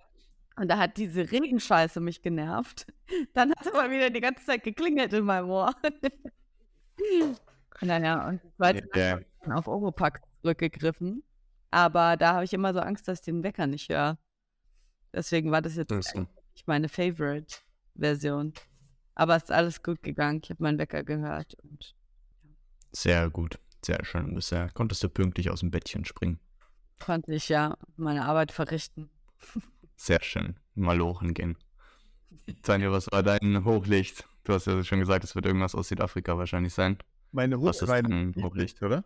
Und da hat diese Regenscheiße mich genervt. Dann hat es aber wieder die ganze Zeit geklingelt in meinem Ohr. naja, und zweite Nacht ja. habe ich dann auf Oropax zurückgegriffen. Aber da habe ich immer so Angst, dass ich den Wecker nicht höre. Deswegen war das jetzt nicht meine Favorite-Version. Aber es ist alles gut gegangen. Ich habe meinen Wecker gehört. Und Sehr gut, sehr schön. Bisher konntest du pünktlich aus dem Bettchen springen. Konnte ich ja meine Arbeit verrichten. Sehr schön. Malochen gehen. Tanja, was war dein Hochlicht? Du hast ja schon gesagt, es wird irgendwas aus Südafrika wahrscheinlich sein. Meine Was ist Hochrein denn Hochlicht? oder?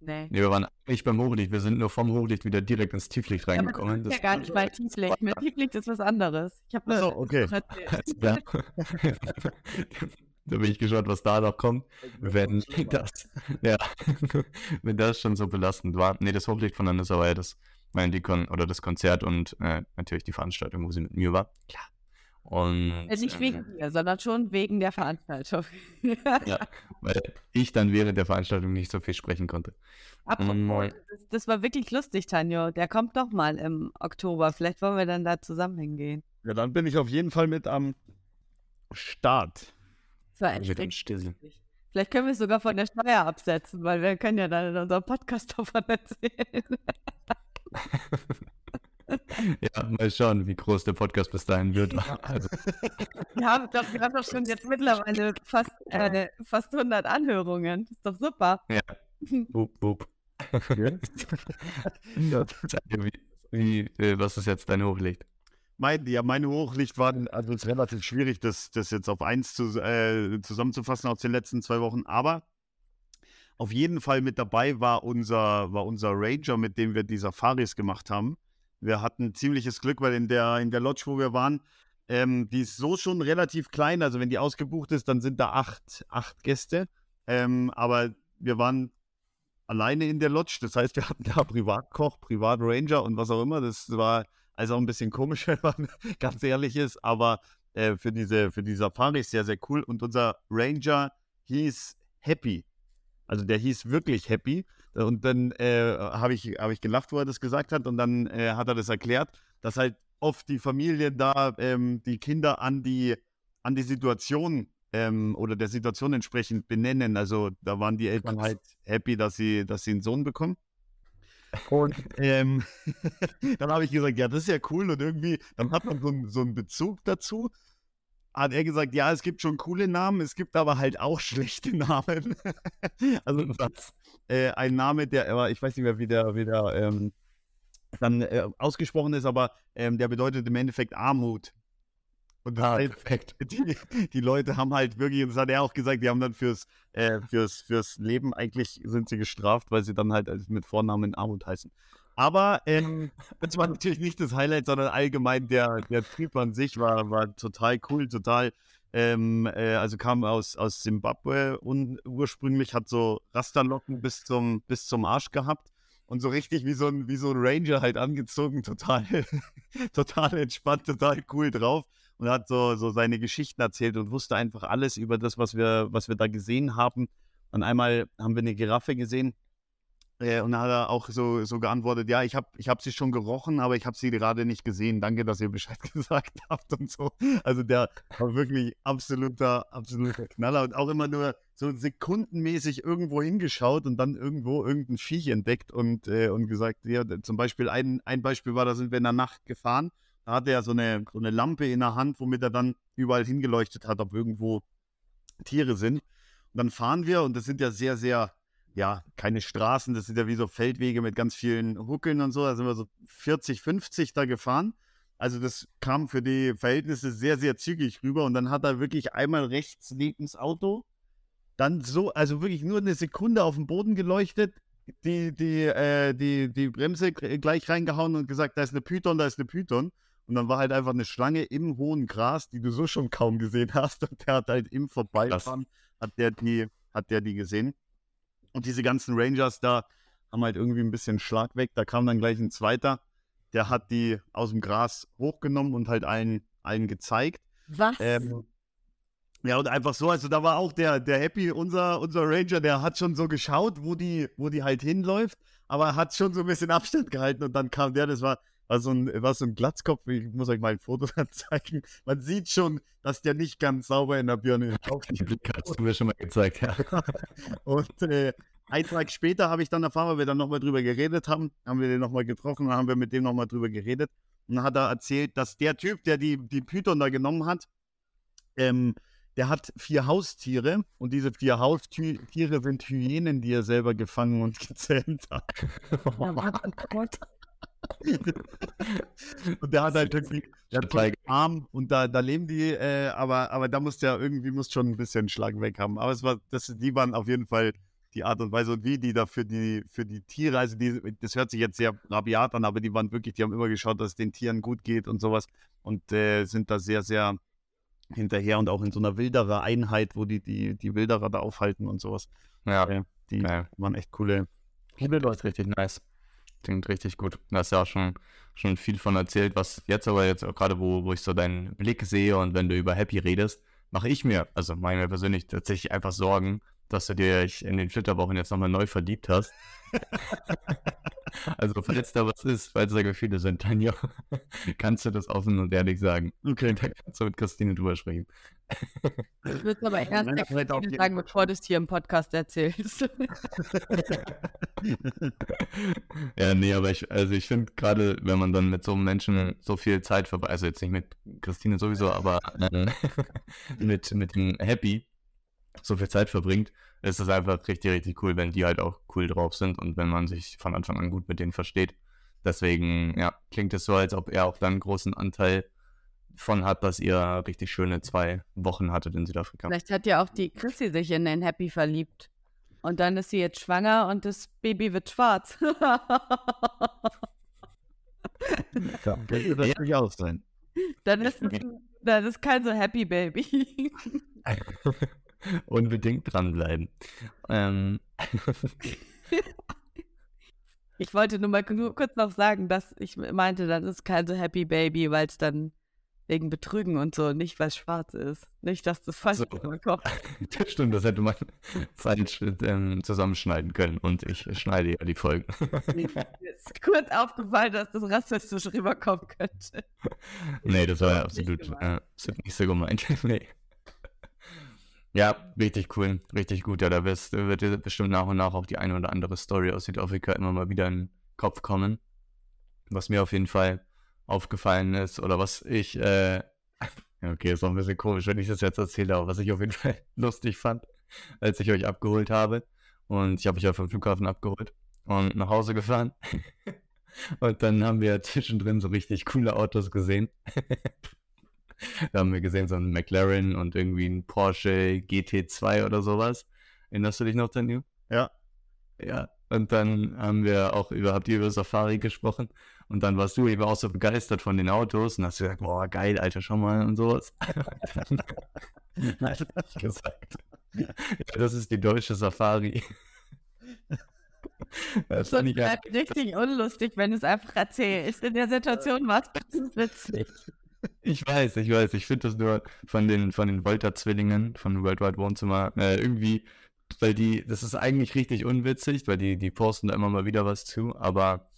Nee. Nee, wir waren eigentlich beim Hochlicht. Wir sind nur vom Hochlicht wieder direkt ins Tieflicht Ja, reingekommen. das ist ja gar nicht mein Tieflicht. Mein Tieflicht ist was anderes. Ich habe Achso, okay. Ja. da bin ich gespannt, was da noch kommt. Werden das, ja, wenn das schon so belastend war. Nee, das Hochlicht von Anissa war ja das, mein, die Kon oder das Konzert und äh, natürlich die Veranstaltung, wo sie mit mir war. Klar. Und Äh, Nicht ähm, wegen mir, sondern schon wegen der Veranstaltung. ja, weil ich dann während der Veranstaltung nicht so viel sprechen konnte. Apropos, Mm. das, das war wirklich lustig, Tanjo. Der kommt doch mal im Oktober. Vielleicht wollen wir dann da zusammen hingehen. Ja, dann bin ich auf jeden Fall mit am Start. Das war echt Mit dem richtig Stissel. lustig. Vielleicht können wir es sogar von der Steuer absetzen, weil wir können ja dann in unserem Podcast davon erzählen. Ja, mal schauen, wie groß der Podcast bis dahin wird. Also, Wir haben doch, wir haben doch schon jetzt mittlerweile fast, äh, fast 100 Anhörungen. ist doch super. ja, sag mir, wie, wie, äh, was ist jetzt dein Hochlicht? Mein, ja, meine Hochlicht war, also es ist relativ schwierig, das, das jetzt auf eins zu, äh, zusammenzufassen aus den letzten zwei Wochen, aber auf jeden Fall mit dabei war unser, war unser Ranger, mit dem wir die Safaris gemacht haben. Wir hatten ziemliches Glück, weil in der, in der Lodge, wo wir waren, ähm, die ist so schon relativ klein. Also wenn die ausgebucht ist, dann sind da acht, acht Gäste. Ähm, aber wir waren alleine in der Lodge. Das heißt, wir hatten da Privatkoch, Privatranger und was auch immer. Das war also auch ein bisschen komisch, wenn man ganz ehrlich ist, aber äh, für diese für die Safari sehr, sehr cool. Und unser Ranger hieß Happy. Also der hieß wirklich Happy. Und dann äh, habe ich, hab ich gelacht, wo er das gesagt hat. Und dann äh, hat er das erklärt, dass halt oft die Familien da ähm, die Kinder an die, an die Situation ähm, oder der Situation entsprechend benennen. Also da waren die Eltern halt happy, dass sie, dass sie einen Sohn bekommen. Und ähm, dann habe ich gesagt, ja, das ist ja cool. Und irgendwie, dann hat man so, so einen Bezug dazu hat er gesagt, ja, es gibt schon coole Namen, es gibt aber halt auch schlechte Namen. also das, äh, ein Name, der, aber ich weiß nicht mehr, wie der, wie der ähm, dann äh, ausgesprochen ist, aber ähm, der bedeutet im Endeffekt Armut. Und ah, heißt, perfekt. Die, die, Leute haben halt wirklich, und das hat er auch gesagt, die haben dann fürs, äh, fürs, fürs Leben eigentlich sind sie gestraft, weil sie dann halt mit Vornamen Armut heißen. Aber ähm, das war natürlich nicht das Highlight, sondern allgemein der, der Typ an sich war, war total cool, total. Ähm, äh, also kam aus, aus Zimbabwe und ursprünglich hat so Rasterlocken bis zum, bis zum Arsch gehabt und so richtig wie so ein, wie so ein Ranger halt angezogen, total, total entspannt, total cool drauf und hat so, so seine Geschichten erzählt und wusste einfach alles über das, was wir, was wir da gesehen haben. Und einmal haben wir eine Giraffe gesehen, äh, und dann hat er auch so, so geantwortet, ja, ich habe ich hab sie schon gerochen, aber ich habe sie gerade nicht gesehen. Danke, dass ihr Bescheid gesagt habt und so. Also der war wirklich absoluter, absoluter Knaller und auch immer nur so sekundenmäßig irgendwo hingeschaut und dann irgendwo irgendein Viech entdeckt und, äh, und gesagt, ja, zum Beispiel ein, ein Beispiel war, da sind wir in der Nacht gefahren. Da hatte er so eine, so eine Lampe in der Hand, womit er dann überall hingeleuchtet hat, ob irgendwo Tiere sind. Und dann fahren wir und das sind ja sehr, sehr ja, keine Straßen, das sind ja wie so Feldwege mit ganz vielen Huckeln und so. Da sind wir so 40, 50 da gefahren. Also das kam für die Verhältnisse sehr, sehr zügig rüber. Und dann hat er wirklich einmal rechts neben das Auto, dann so, also wirklich nur eine Sekunde auf den Boden geleuchtet, die, die, äh, die, die Bremse gleich reingehauen und gesagt, da ist eine Python, da ist eine Python. Und dann war halt einfach eine Schlange im hohen Gras, die du so schon kaum gesehen hast. Und der hat halt im Vorbeifahren, hat der die, hat der die gesehen. Und diese ganzen Rangers da haben halt irgendwie ein bisschen Schlag weg. Da kam dann gleich ein zweiter, der hat die aus dem Gras hochgenommen und halt allen, allen gezeigt. Was? Ähm, ja, und einfach so, also da war auch der, der Happy, unser, unser Ranger, der hat schon so geschaut, wo die, wo die halt hinläuft, aber er hat schon so ein bisschen Abstand gehalten und dann kam der, das war, war so ein, war so ein Glatzkopf, ich muss euch mal ein Foto zeigen. Man sieht schon, dass der nicht ganz sauber in der Birne ist. Den Blick hast du mir schon mal gezeigt, ja. und äh, ein Tag später habe ich dann erfahren, weil wir dann nochmal drüber geredet haben, haben wir den nochmal getroffen und haben wir mit dem nochmal drüber geredet. Und dann hat er erzählt, dass der Typ, der die, die Python da genommen hat, ähm, der hat vier Haustiere und diese vier Haustiere sind Hyänen, die er selber gefangen und gezähmt hat. Oh Gott und der hat halt irgendwie der hat Arm und da, da leben die, äh, aber, aber da muss der irgendwie muss schon ein bisschen Schlag weg haben. Aber es war, das, die waren auf jeden Fall die Art und Weise und wie die da für die, für die Tiere, also die, das hört sich jetzt sehr rabiat an, aber die waren wirklich, die haben immer geschaut, dass es den Tieren gut geht und sowas und äh, sind da sehr, sehr hinterher und auch in so einer wilderer Einheit, wo die, die, die Wilderer da aufhalten und sowas. Ja. Äh, die ja. waren echt coole, coole Leute, richtig nice. Klingt richtig gut. Du hast ja auch schon, schon viel von erzählt, was jetzt aber jetzt auch gerade, wo, wo ich so deinen Blick sehe und wenn du über Happy redest, mache ich mir, also mache mir persönlich tatsächlich einfach Sorgen, dass du dir in den Flitterwochen jetzt nochmal neu verliebt hast. also, falls da was ist, falls da Gefühle sind, Tanja, kannst du das offen und ehrlich sagen. Okay. Da kannst du mit Christine drüber sprechen. Ich würde es aber erst sagen, bevor du es hier im Podcast erzählst. ja, nee, aber ich, also ich finde gerade, wenn man dann mit so einem Menschen so viel Zeit vorbei, also jetzt nicht mit Christine sowieso, aber äh, mit, mit dem Happy so viel Zeit verbringt, ist es einfach richtig, richtig cool, wenn die halt auch cool drauf sind und wenn man sich von Anfang an gut mit denen versteht. Deswegen, ja, klingt es so, als ob er auch dann einen großen Anteil von hat, dass ihr richtig schöne zwei Wochen hattet in Südafrika. Vielleicht hat ja auch die Chrissy sich in den Happy verliebt. Und dann ist sie jetzt schwanger und das Baby wird schwarz. ja, könnte das ja. auch sein. Dann ist, das ist kein so Happy Baby. Unbedingt dranbleiben. Ähm, Ich wollte nur mal nur kurz noch sagen, dass ich meinte, dann ist kein so Happy Baby, weil es dann wegen Betrügen und so, nicht weil es schwarz ist. Nicht, dass das falsch So. rüberkommt. Das stimmt, das hätte man falsch ähm, zusammenschneiden können und ich schneide ja die Folgen. Mir ist kurz aufgefallen, dass das rassistisch rüberkommen könnte. nee, das war ja Nicht absolut, gemeint. äh, nicht so gemeint. nee. Ja, richtig cool, richtig gut. Ja, da wirst, wird dir bestimmt nach und nach auch die eine oder andere Story aus Südafrika immer mal wieder in den Kopf kommen. Was mir auf jeden Fall aufgefallen ist, oder was ich, äh, okay, ist auch ein bisschen komisch, wenn ich das jetzt erzähle, aber was ich auf jeden Fall lustig fand, als ich euch abgeholt habe. Und ich habe euch ja vom Flughafen abgeholt und nach Hause gefahren. Und dann haben wir zwischendrin so richtig coole Autos gesehen. da haben wir gesehen, so ein McLaren und irgendwie ein Porsche GT2 oder sowas. Erinnerst du dich noch, Daniel? Ja. Ja. Und dann haben wir auch über, habt ihr über Safari gesprochen? Und dann warst du eben auch so begeistert von den Autos und hast gesagt, boah, geil, Alter, schau mal und sowas. Hab ich gesagt, ja, das ist die deutsche Safari. Das So ich bleibt richtig unlustig, wenn du es einfach erzählst. In der Situation war es witzig. Ich weiß, ich weiß. Ich finde das nur von den, von den Volta-Zwillingen von Worldwide Wohnzimmer äh, irgendwie, weil die, das ist eigentlich richtig unwitzig, weil die, die posten da immer mal wieder was zu, aber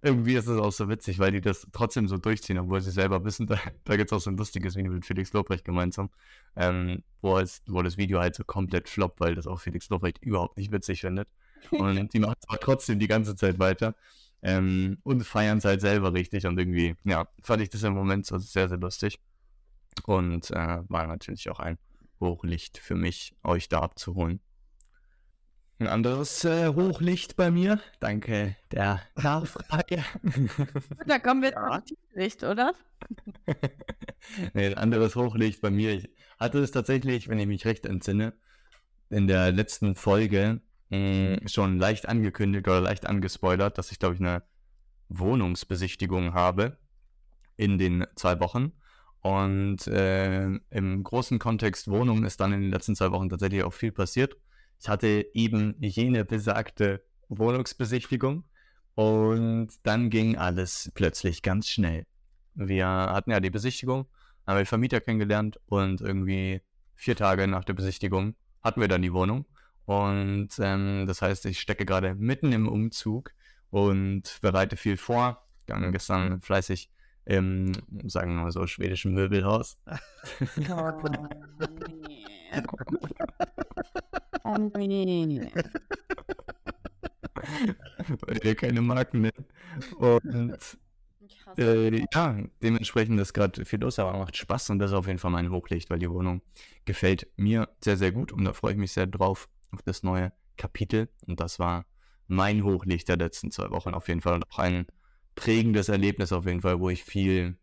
irgendwie ist es auch so witzig, weil die das trotzdem so durchziehen, obwohl sie selber wissen, da, da gibt es auch so ein lustiges Video mit Felix Lobrecht gemeinsam, ähm, wo, es, wo das Video halt so komplett floppt, weil das auch Felix Lobrecht überhaupt nicht witzig findet. Und die machen es aber trotzdem die ganze Zeit weiter. Ähm, und feiern es halt selber richtig und irgendwie, ja, fand ich das im Moment so sehr, sehr lustig. Und äh, war natürlich auch ein Hochlicht für mich, euch da abzuholen. Ein anderes äh, Hochlicht bei mir, danke der Nachfrage. Da kommen wir Ja. zum Tieflicht, oder? nee, ein anderes Hochlicht bei mir. Ich hatte es tatsächlich, wenn ich mich recht entsinne, in der letzten Folge mh, schon leicht angekündigt oder leicht angespoilert, dass ich, glaube ich, eine Wohnungsbesichtigung habe in den zwei Wochen. Und äh, im großen Kontext Wohnung ist dann in den letzten zwei Wochen tatsächlich auch viel passiert. Ich hatte eben jene besagte Wohnungsbesichtigung und dann ging alles plötzlich ganz schnell. Wir hatten ja die Besichtigung, haben den Vermieter kennengelernt und irgendwie vier Tage nach der Besichtigung hatten wir dann die Wohnung. Und ähm, das heißt, ich stecke gerade mitten im Umzug und bereite viel vor. Dann gestern fleißig im, sagen wir mal so, schwedischen Möbelhaus. weil wir keine Marken nennen. Und äh, ja, dementsprechend ist gerade viel los, aber macht Spaß und das ist auf jeden Fall mein Hochlicht, weil die Wohnung gefällt mir sehr, sehr gut und da freue ich mich sehr drauf auf das neue Kapitel. Und das war mein Hochlicht der letzten zwei Wochen auf jeden Fall und auch ein prägendes Erlebnis auf jeden Fall, wo ich viel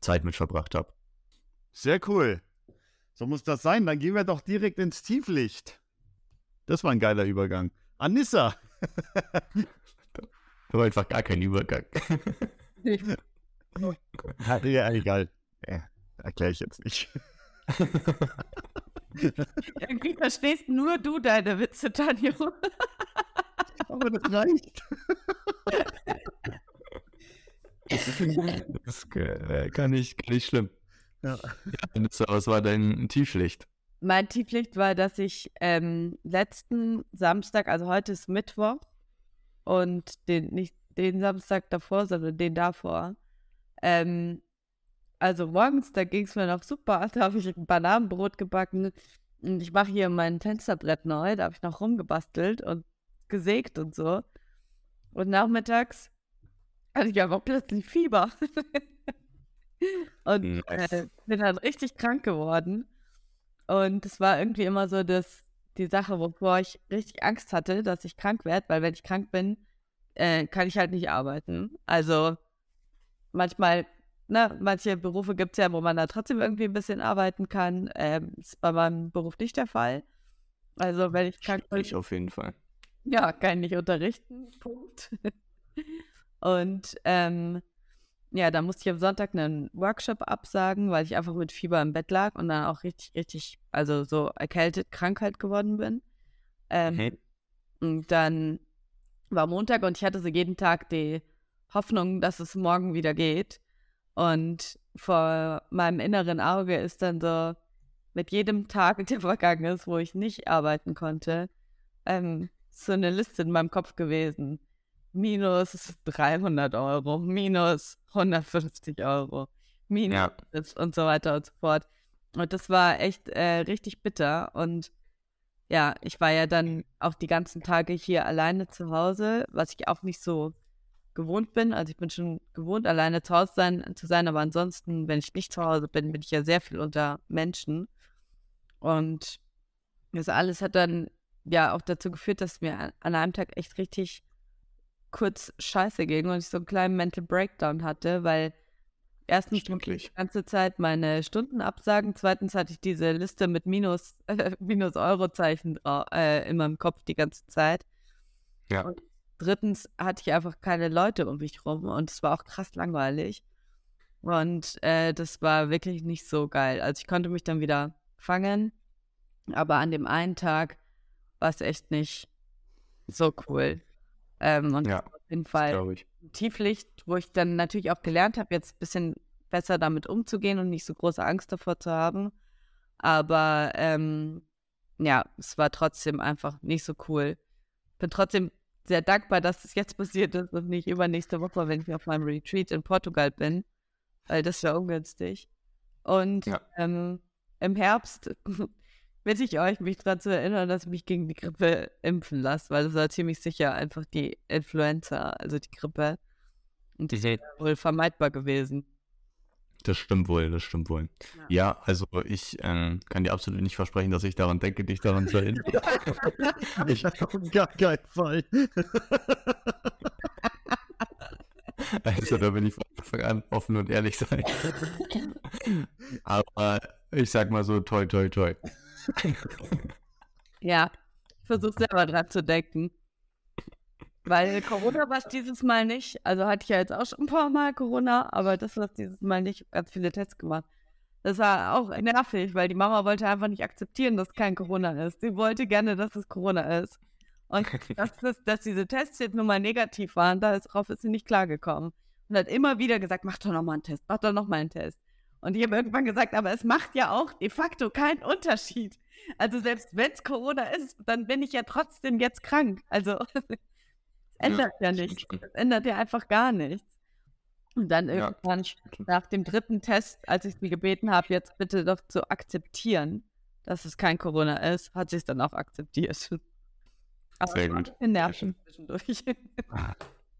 Zeit mit verbracht habe. Sehr cool. So muss das sein. Dann gehen wir doch direkt ins Tieflicht. Das war ein geiler Übergang. Anissa. Da war einfach gar kein Übergang. Ja, egal. Ja, Erkläre ich jetzt nicht. Irgendwie verstehst nur du deine Witze, Daniel. Aber das reicht. Das äh, kann nicht, kann nicht schlimm. Ja. Ja, was war dein Tieflicht? Mein Tieflicht war, dass ich ähm, letzten Samstag, also heute ist Mittwoch, und den, nicht den Samstag davor, sondern den davor, ähm, also morgens, da ging es mir noch super, da habe ich ein Bananenbrot gebacken und ich mache hier mein Fensterbrett neu, da habe ich noch rumgebastelt und gesägt und so. Und nachmittags hatte ich aber plötzlich Fieber. und Nice. äh, bin dann richtig krank geworden. Und es war irgendwie immer so das, die Sache, wovor ich richtig Angst hatte, dass ich krank werde, weil wenn ich krank bin, äh, kann ich halt nicht arbeiten. Also manchmal, ne, manche Berufe gibt es ja, wo man da trotzdem irgendwie ein bisschen arbeiten kann. Ähm, ist bei meinem Beruf nicht der Fall. Also wenn ich krank bin, Ich auf jeden Fall. ja, kann ich nicht unterrichten. Punkt. Und ähm, ja, da musste ich am Sonntag einen Workshop absagen, weil ich einfach mit Fieber im Bett lag und dann auch richtig, richtig, also so erkältet, krank halt geworden bin. Ähm, Mhm. Und dann war Montag und ich hatte so jeden Tag die Hoffnung, dass es morgen wieder geht. Und vor meinem inneren Auge ist dann so mit jedem Tag, der vergangen ist, wo ich nicht arbeiten konnte, ähm, so eine Liste in meinem Kopf gewesen. Minus 300 Euro, minus 150 Euro, minus Ja. und so weiter und so fort. Und das war echt äh, richtig bitter. Und ja, ich war ja dann auch die ganzen Tage hier alleine zu Hause, was ich auch nicht so gewohnt bin. Also ich bin schon gewohnt, alleine zu Hause sein, zu sein, aber ansonsten, wenn ich nicht zu Hause bin, bin ich ja sehr viel unter Menschen. Und das alles hat dann ja auch dazu geführt, dass mir an- an einem Tag echt richtig kurz scheiße ging und ich so einen kleinen Mental Breakdown hatte, weil erstens die ganze Zeit meine Stunden absagen, zweitens hatte ich diese Liste mit Minus, Minus Eurozeichen äh, in meinem Kopf die ganze Zeit. Ja. Und drittens hatte ich einfach keine Leute um mich rum und es war auch krass langweilig. Und äh, das war wirklich nicht so geil. Also ich konnte mich dann wieder fangen, aber an dem einen Tag war es echt nicht so cool. Ähm, und Ja, auf jeden Fall. Tieflicht, wo ich dann natürlich auch gelernt habe, jetzt ein bisschen besser damit umzugehen und nicht so große Angst davor zu haben. Aber ähm, ja, es war trotzdem einfach nicht so cool. Bin trotzdem sehr dankbar, dass es jetzt passiert ist und nicht übernächste Woche, wenn ich auf meinem Retreat in Portugal bin, weil das wäre ungünstig. Und Ja. ähm, im Herbst bitte ich euch, mich daran zu erinnern, dass ich mich gegen die Grippe impfen lasse, weil das war ziemlich sicher einfach die Influenza, also die Grippe. Und die wäre wohl vermeidbar gewesen. Das stimmt wohl, das stimmt wohl. Ja. Ja, also ich ähm, kann dir absolut nicht versprechen, dass ich daran denke, dich daran zu erinnern. Ich auf gar keinen Fall. Also da bin ich von Anfang an offen und ehrlich sein. Aber ich sag mal so, toi, toi, toi. Ja, ich versuche selber dran zu denken. Weil Corona war es dieses Mal nicht. Also hatte ich ja jetzt auch schon ein paar Mal Corona, aber das war es dieses Mal nicht. Ganz viele Tests gemacht. Das war auch nervig, weil die Mama wollte einfach nicht akzeptieren, dass kein Corona ist. Sie wollte gerne, dass es Corona ist. Und dass, das, dass diese Tests jetzt nun mal negativ waren, darauf ist sie nicht klargekommen. Und hat immer wieder gesagt, mach doch noch mal einen Test, mach doch noch mal einen Test. Und ich habe irgendwann gesagt, aber es macht ja auch de facto keinen Unterschied. Also selbst wenn es Corona ist, dann bin ich ja trotzdem jetzt krank. Also es ändert ja, stimmt nichts. Es ändert ja einfach gar nichts. Und dann Ja, irgendwann schon. nach dem dritten Test, als ich sie gebeten habe, jetzt bitte doch zu akzeptieren, dass es kein Corona ist, hat sie es dann auch akzeptiert. Aber Sehr es war ein gut. nervig zwischendurch.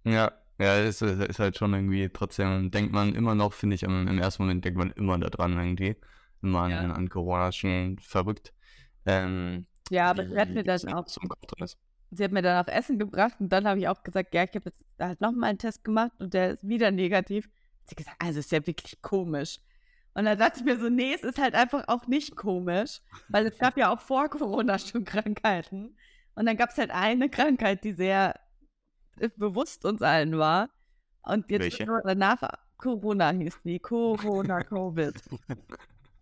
Ja, ja, ist, ist halt schon irgendwie, trotzdem denkt man immer noch, finde ich, im, im ersten Moment denkt man immer daran irgendwie. Immer an, Ja. an Corona, ist schon verrückt. Ähm, ja, aber sie hat mir dann auch sie hat mir dann auch Essen gebracht und dann habe ich auch gesagt, ja, ich habe jetzt halt nochmal einen Test gemacht und der ist wieder negativ. Hat sie gesagt, also ist ja wirklich komisch. Und dann dachte ich mir so, nee, es ist halt einfach auch nicht komisch, weil es gab ja auch vor Corona schon Krankheiten. Und dann gab es halt eine Krankheit, die sehr bewusst uns allen war. Und jetzt danach Corona hieß die, Corona, Covid.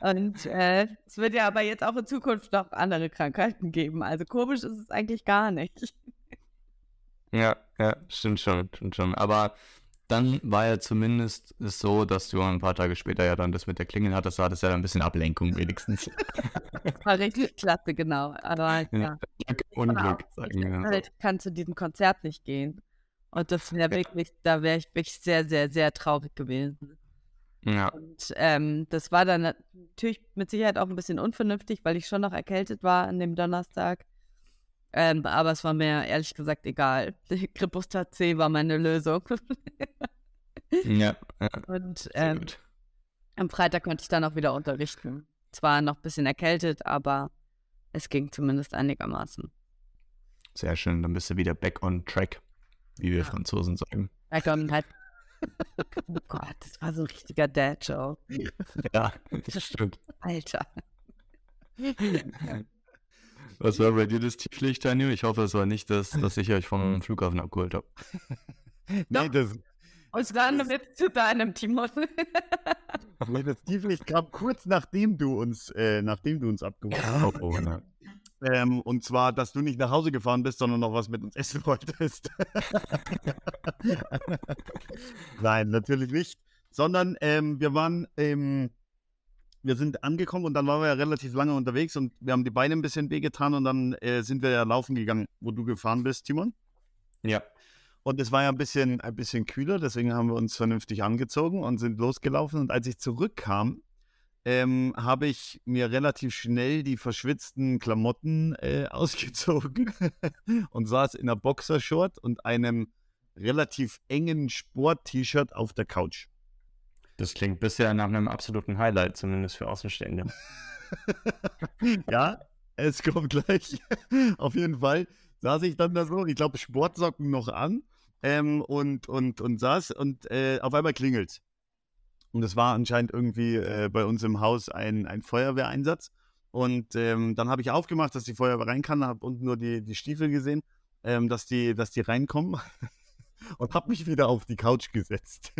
Und äh, es wird ja aber jetzt auch in Zukunft noch andere Krankheiten geben. Also komisch ist es eigentlich gar nicht. Ja, ja, stimmt schon, stimmt schon. Aber dann war ja zumindest es so, dass du ein paar Tage später ja dann das mit der Klingel hattest, da hattest ja ein bisschen Ablenkung wenigstens. War richtig klasse, genau. Aber ja. Glück und Aber Glück, auch, sagen ich wir. halt, kann zu diesem Konzert nicht gehen. Und das wäre wirklich, da wäre ich wirklich sehr, sehr, sehr traurig gewesen. Ja, Und ähm, das war dann natürlich mit Sicherheit auch ein bisschen unvernünftig, weil ich schon noch erkältet war an dem Donnerstag. Ähm, aber es war mir ehrlich gesagt egal. Kripustat C war meine Lösung. ja, ja, Und ähm, am Freitag konnte ich dann auch wieder unterrichten. Zwar noch ein bisschen erkältet, aber es ging zumindest einigermaßen. Sehr schön, dann bist du wieder back on track, wie wir Ja. Franzosen sagen. Da kam halt. Oh Gott, das war so ein richtiger Dad-Show. Ja, das stimmt. Alter. Was war bei dir das Tieflicht, Daniel? Ich hoffe, es war nicht das, dass ich euch vom Flughafen abgeholt habe. Nee, Doch. das, Und dann mit zu deinem Timon. das Tieflicht kam kurz nachdem du uns, äh, nachdem du uns abgeholt hast. Oh, oh, na. Ähm, und zwar, dass du nicht nach Hause gefahren bist, sondern noch was mit uns essen wolltest. Nein, natürlich nicht. Sondern ähm, wir waren, ähm, wir sind angekommen und dann waren wir ja relativ lange unterwegs und wir haben die Beine ein bisschen wehgetan und dann äh, sind wir ja laufen gegangen, wo du gefahren bist, Timon. Ja. Und es war ja ein bisschen, ein bisschen kühler, deswegen haben wir uns vernünftig angezogen und sind losgelaufen. Und als ich zurückkam, ähm, habe ich mir relativ schnell die verschwitzten Klamotten äh, ausgezogen und saß in einer Boxershort und einem relativ engen Sport-T-Shirt auf der Couch. Das klingt bisher nach einem absoluten Highlight, zumindest für Außenstehende. ja, es kommt gleich. auf jeden Fall saß ich dann da so, ich glaube, Sportsocken noch an ähm, und, und, und saß und äh, auf einmal klingelt und es war anscheinend irgendwie äh, bei uns im Haus ein, ein Feuerwehreinsatz. Und ähm, dann habe ich aufgemacht, dass die Feuerwehr rein kann, habe unten nur die, die Stiefel gesehen, ähm, dass, die, dass die reinkommen und habe mich wieder auf die Couch gesetzt.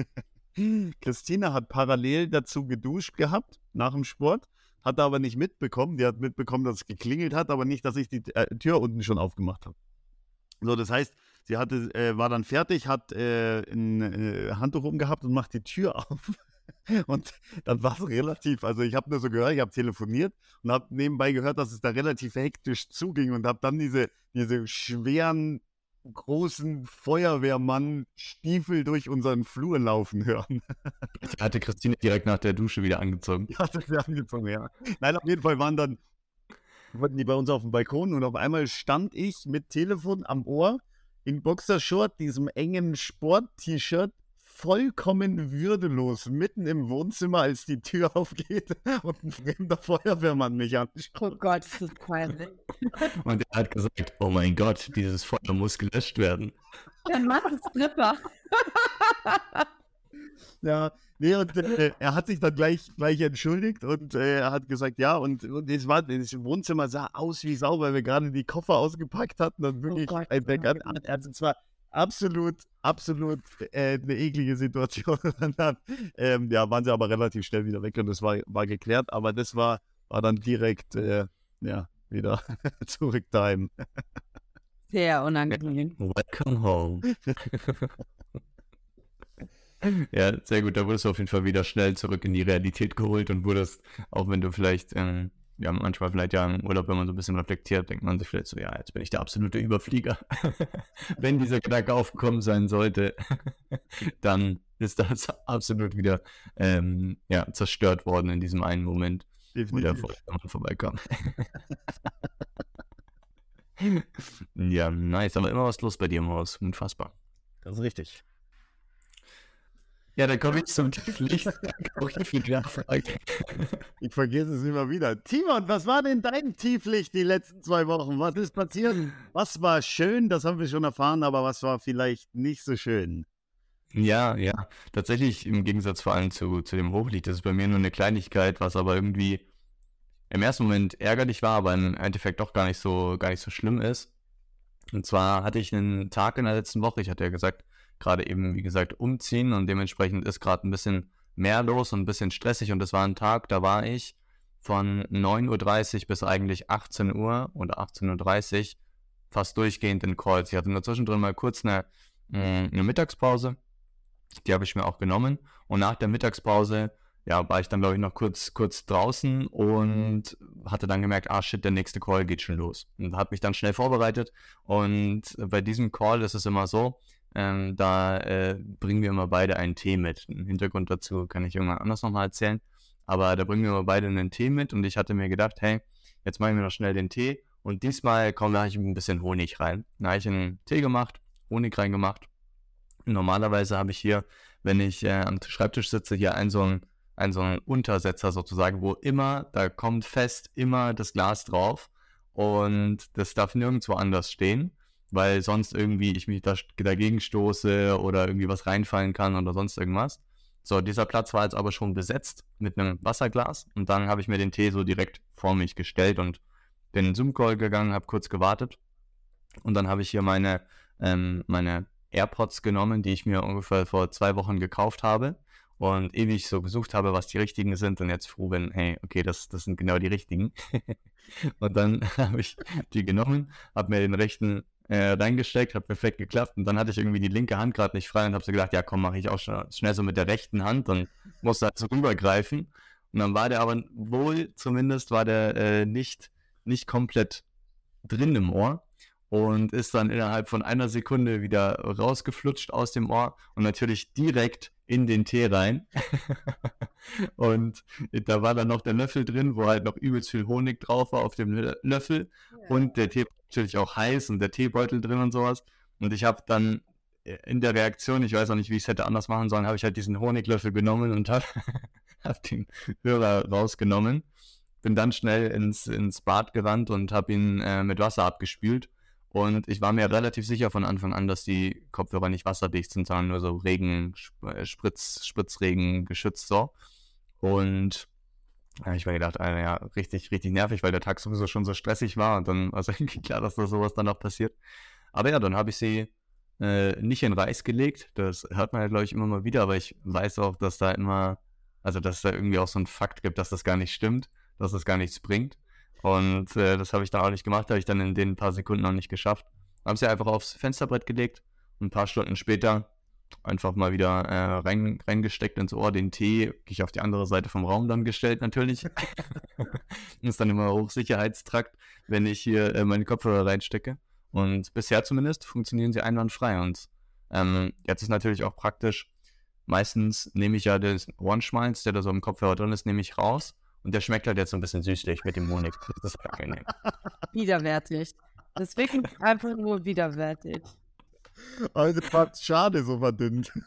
Christina hat parallel dazu geduscht gehabt nach dem Sport, hat aber nicht mitbekommen. Die hat mitbekommen, dass es geklingelt hat, aber nicht, dass ich die äh, Tür unten schon aufgemacht habe. So, das heißt, sie hatte, äh, war dann fertig, hat äh, ein äh, Handtuch umgehabt und macht die Tür auf. Und dann war es relativ, also ich habe nur so gehört, ich habe telefoniert und habe nebenbei gehört, dass es da relativ hektisch zuging und habe dann diese, diese schweren, großen Feuerwehrmann-Stiefel durch unseren Flur laufen hören. Hatte Christine direkt nach der Dusche wieder angezogen. Ja, das wäre angezogen, ja. Nein, auf jeden Fall waren dann, wollten die bei uns auf dem Balkon und auf einmal stand ich mit Telefon am Ohr in Boxershort, diesem engen Sport-T-Shirt vollkommen würdelos mitten im Wohnzimmer, als die Tür aufgeht und ein fremder Feuerwehrmann mich anschaut. Oh Gott, ist das peinlich. Und er hat gesagt, oh mein Gott, dieses Feuer muss gelöscht werden. Dann mach es Stripper. ja, nee, und äh, er hat sich dann gleich, gleich entschuldigt und äh, er hat gesagt, ja, und, und das, war, das Wohnzimmer sah aus wie Sau, weil wir gerade die Koffer ausgepackt hatten und wirklich oh Gott, ein Backup. Er hat zwar absolut, absolut äh, eine eklige Situation. dann, ähm, ja, waren sie aber relativ schnell wieder weg und das war, war geklärt. Aber das war, war dann direkt, äh, ja, wieder zurück daheim. Sehr unangenehm. Welcome home. ja, sehr gut. Da wurdest du auf jeden Fall wieder schnell zurück in die Realität geholt und wurdest, auch wenn du vielleicht ähm, ja, manchmal vielleicht ja im Urlaub, wenn man so ein bisschen reflektiert, denkt man sich vielleicht so, ja, jetzt bin ich der absolute Überflieger. wenn dieser Gedanke aufgekommen sein sollte, dann ist das absolut wieder ähm, ja, zerstört worden in diesem einen Moment, wo der vorbeikam. ja, nice, aber immer was los bei dir im Haus. Unfassbar. Das ist richtig. Ja, dann komme ich zum Tieflicht. ich vergesse es immer wieder. Timon, was war denn dein Tieflicht die letzten zwei Wochen? Was ist passiert? Was war schön? Das haben wir schon erfahren, aber was war vielleicht nicht so schön? Ja, ja. Tatsächlich im Gegensatz vor allem zu, zu dem Hochlicht. Das ist bei mir nur eine Kleinigkeit, was aber irgendwie im ersten Moment ärgerlich war, aber im Endeffekt doch gar nicht so, gar nicht so schlimm ist. Und zwar hatte ich einen Tag in der letzten Woche, ich hatte ja gesagt, gerade eben, wie gesagt, umziehen und dementsprechend ist gerade ein bisschen mehr los und ein bisschen stressig und das war ein Tag, da war ich von 9.30 Uhr bis eigentlich 18 Uhr oder 18.30 Uhr fast durchgehend in Calls. Ich hatte nur zwischendrin mal kurz eine, mm, eine Mittagspause, die habe ich mir auch genommen und nach der Mittagspause ja, war ich dann, glaube ich, noch kurz, kurz draußen und hatte dann gemerkt, ah shit, der nächste Call geht schon los. Und habe mich dann schnell vorbereitet. Und bei diesem Call ist es immer so, ähm, da äh, bringen wir immer beide einen Tee mit. Einen Hintergrund dazu kann ich irgendwann anders nochmal erzählen. Aber da bringen wir immer beide einen Tee mit und ich hatte mir gedacht, hey, jetzt machen wir noch schnell den Tee und diesmal kommen da ich ein bisschen Honig rein. Da habe ich einen Tee gemacht, Honig reingemacht. Normalerweise habe ich hier, wenn ich äh, am Schreibtisch sitze, hier einen so einen, einen so einen Untersetzer sozusagen, wo immer, da kommt fest immer das Glas drauf und das darf nirgendwo anders stehen weil sonst irgendwie ich mich da, dagegen stoße oder irgendwie was reinfallen kann oder sonst irgendwas. So, dieser Platz war jetzt aber schon besetzt mit einem Wasserglas und dann habe ich mir den Tee so direkt vor mich gestellt und bin in Zoom-Call gegangen, habe kurz gewartet und dann habe ich hier meine, ähm, meine AirPods genommen, die ich mir ungefähr vor zwei Wochen gekauft habe und ewig so gesucht habe, was die richtigen sind und jetzt froh bin, hey, okay, das, das sind genau die richtigen. Und dann habe ich die genommen, habe mir den rechten äh, reingesteckt, hat perfekt geklappt. Und dann hatte ich irgendwie die linke Hand gerade nicht frei und habe so gedacht, ja komm, mache ich auch schnell, schnell so mit der rechten Hand. Dann musste halt so rübergreifen. Und dann war der aber wohl, zumindest war der äh, nicht, nicht komplett drin im Ohr und ist dann innerhalb von einer Sekunde wieder rausgeflutscht aus dem Ohr und natürlich direkt in den Tee rein. und da war dann noch der Löffel drin, wo halt noch übelst viel Honig drauf war auf dem Löffel. Ja. Und der Tee war natürlich auch heiß und der Teebeutel drin und sowas. Und ich habe dann äh, in der Reaktion, ich weiß auch nicht, wie ich es hätte anders machen sollen, habe ich halt diesen Honiglöffel genommen und habe hab den Hörer rausgenommen. Bin dann schnell ins, ins Bad gerannt und habe ihn äh, mit Wasser abgespült. Und ich war mir relativ sicher von Anfang an, dass die Kopfhörer nicht wasserdicht sind, sondern nur so Regen, äh, Spritz, Spritzregen geschützt so. Und ja, ich war gedacht, ja, richtig, richtig nervig, weil der Tag sowieso schon so stressig war und dann war es irgendwie klar, dass da sowas dann auch passiert. Aber ja, dann habe ich sie äh, nicht in Reis gelegt. Das hört man ja, glaube ich, immer mal wieder, aber ich weiß auch, dass da immer, also dass es da irgendwie auch so ein Fakt gibt, dass das gar nicht stimmt, dass das gar nichts bringt. Und äh, das habe ich dann auch nicht gemacht, habe ich dann in den paar Sekunden noch nicht geschafft. Habe sie einfach aufs Fensterbrett gelegt und ein paar Stunden später einfach mal wieder äh, rein, reingesteckt ins Ohr, den Tee, ich auf die andere Seite vom Raum dann gestellt natürlich. ist dann immer Hochsicherheitstrakt, wenn ich hier äh, meine Kopfhörer reinstecke. Und bisher zumindest funktionieren sie einwandfrei. Und ähm, jetzt ist natürlich auch praktisch, meistens nehme ich ja den Ohrenschmalz, der da so im Kopfhörer drin ist, nehme ich raus und der schmeckt halt jetzt so ein bisschen süßlich mit dem Honig. Das ist angenehm. Widerwärtig. Das ist wirklich einfach nur widerwärtig. Also fast schade, so verdünnt.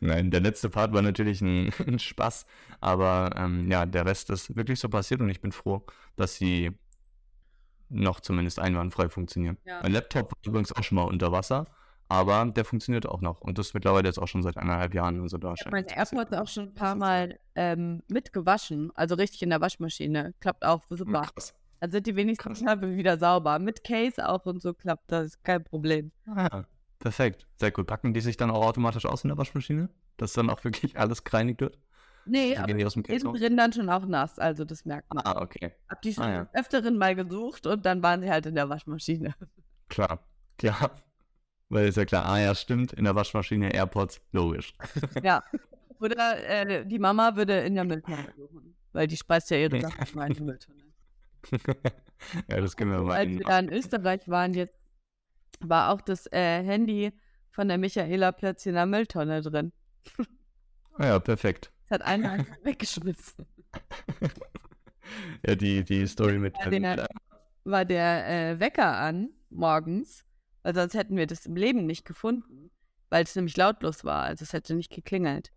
Nein, der letzte Part war natürlich ein, ein Spaß, aber ähm, ja, der Rest ist wirklich so passiert und ich bin froh, dass sie noch zumindest einwandfrei funktionieren. Ja. Mein Laptop war übrigens auch schon mal unter Wasser aber der funktioniert auch noch. Und das ist mittlerweile jetzt auch schon seit eineinhalb Jahren. Also da ich habe meine AirPods auch schon ein paar Mal ähm, mitgewaschen. Also richtig in der Waschmaschine. Klappt auch super. Krass. Dann sind die wenigstens wieder sauber. Mit Case auch und so klappt das. Kein Problem. Ah, perfekt. Sehr gut. Packen die sich dann auch automatisch aus in der Waschmaschine? Dass dann auch wirklich alles gereinigt wird? Nee, aber die aus dem Case innen drin dann schon auch nass, also das merkt man. Ah, okay. Hab die schon ah, ja. öfteren mal gesucht und dann waren sie halt in der Waschmaschine. Klar, klar. Weil ist ja klar, ah ja, stimmt, in der Waschmaschine AirPods, logisch. Ja. Oder äh, die Mama würde in der Mülltonne suchen, weil die speist ja ihre Sachen mal in die Mülltonne. ja, das können wir mal. Als wir da in Österreich waren, jetzt war auch das äh, Handy von der Michaela plötzlich in der Mülltonne drin. Ah ja, perfekt. Das hat einer einfach weggeschmissen. ja, die, die Story mit. Ja, der, war der äh, Wecker an morgens weil sonst hätten wir das im Leben nicht gefunden, weil es nämlich lautlos war. Also es hätte nicht geklingelt.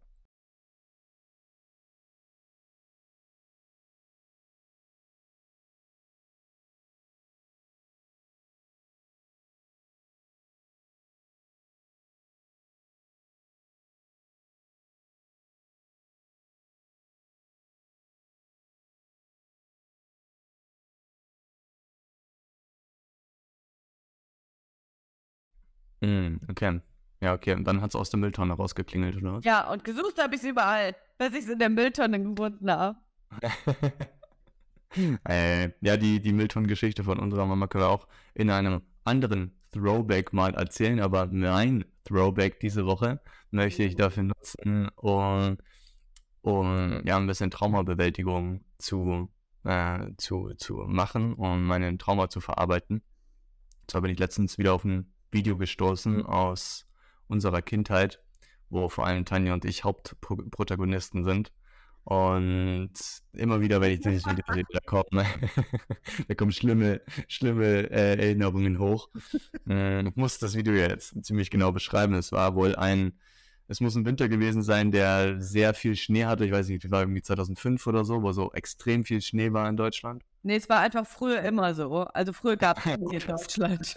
Mhm, okay. Ja, okay. Und dann hat es aus der Mülltonne rausgeklingelt, oder was? Ja, und gesucht habe ich es überall, bis ich es in der Mülltonne gefunden habe. äh, ja, die, die Mülltonnengeschichte von unserer Mama können wir auch in einem anderen Throwback mal erzählen, aber mein Throwback diese Woche möchte ich dafür nutzen, um, um ja, ein bisschen Traumabewältigung zu, äh, zu, zu machen und meine Trauma zu verarbeiten. Zwar bin ich letztens wieder auf ein Video gestoßen mhm. aus unserer Kindheit, wo vor allem Tanja und ich Hauptprotagonisten sind. Und immer wieder, wenn ich dieses Video sehe, da kommen, da kommen schlimme, schlimme äh, Erinnerungen hoch. Äh, ich muss das Video jetzt ziemlich genau beschreiben. Es war wohl ein es muss ein Winter gewesen sein, der sehr viel Schnee hatte. Ich weiß nicht, wie war irgendwie 2005 oder so, wo so extrem viel Schnee war in Deutschland. Nee, es war einfach früher immer so. Also früher gab es in Deutschland.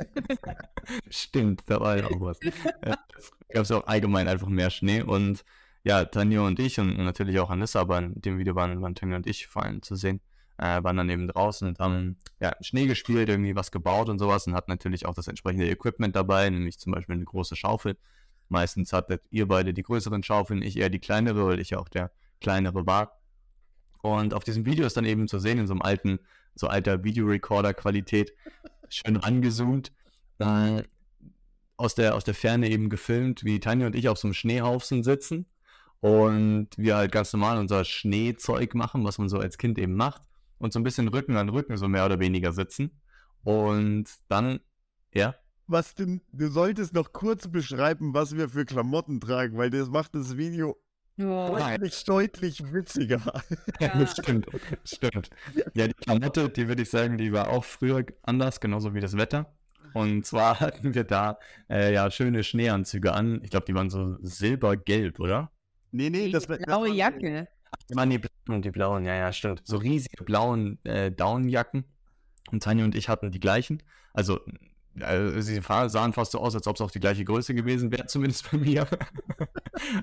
Stimmt, da war ja auch was. Gab es auch allgemein einfach mehr Schnee. Und ja, Tanja und ich und natürlich auch Anissa, aber in dem Video waren, waren Tanja und ich vor allem zu sehen, äh, waren dann eben draußen und haben ja, Schnee gespielt, irgendwie was gebaut und sowas und hatten natürlich auch das entsprechende Equipment dabei, nämlich zum Beispiel eine große Schaufel. Meistens hattet ihr beide die größeren Schaufeln, ich eher die kleinere, weil ich ja auch der kleinere war. Und auf diesem Video ist dann eben zu sehen, in so einem alten, so alter Videorecorder-Qualität, schön rangezoomt, äh, aus, der, aus der Ferne eben gefilmt, wie Tanja und ich auf so einem Schneehaufen sitzen und wir halt ganz normal unser Schneezeug machen, was man so als Kind eben macht und so ein bisschen Rücken an Rücken so mehr oder weniger sitzen. Und dann, ja. Was denn, du solltest noch kurz beschreiben, was wir für Klamotten tragen, weil das macht das Video Oh. deutlich, deutlich witziger. Ja. das stimmt, das stimmt. Ja, die Klamotte, die würde ich sagen, die war auch früher anders, genauso wie das Wetter. Und zwar hatten wir da äh, ja schöne Schneeanzüge an. Ich glaube, die waren so silbergelb, oder? Nee, nee, Die das, das blaue war- Jacke. Ich meine, die blauen, die blauen, ja, ja, stimmt. So riesige blauen äh, Downjacken. Und Tanja und ich hatten die gleichen. Also, äh, sie sahen fast so aus, als ob es auch die gleiche Größe gewesen wäre, zumindest bei mir.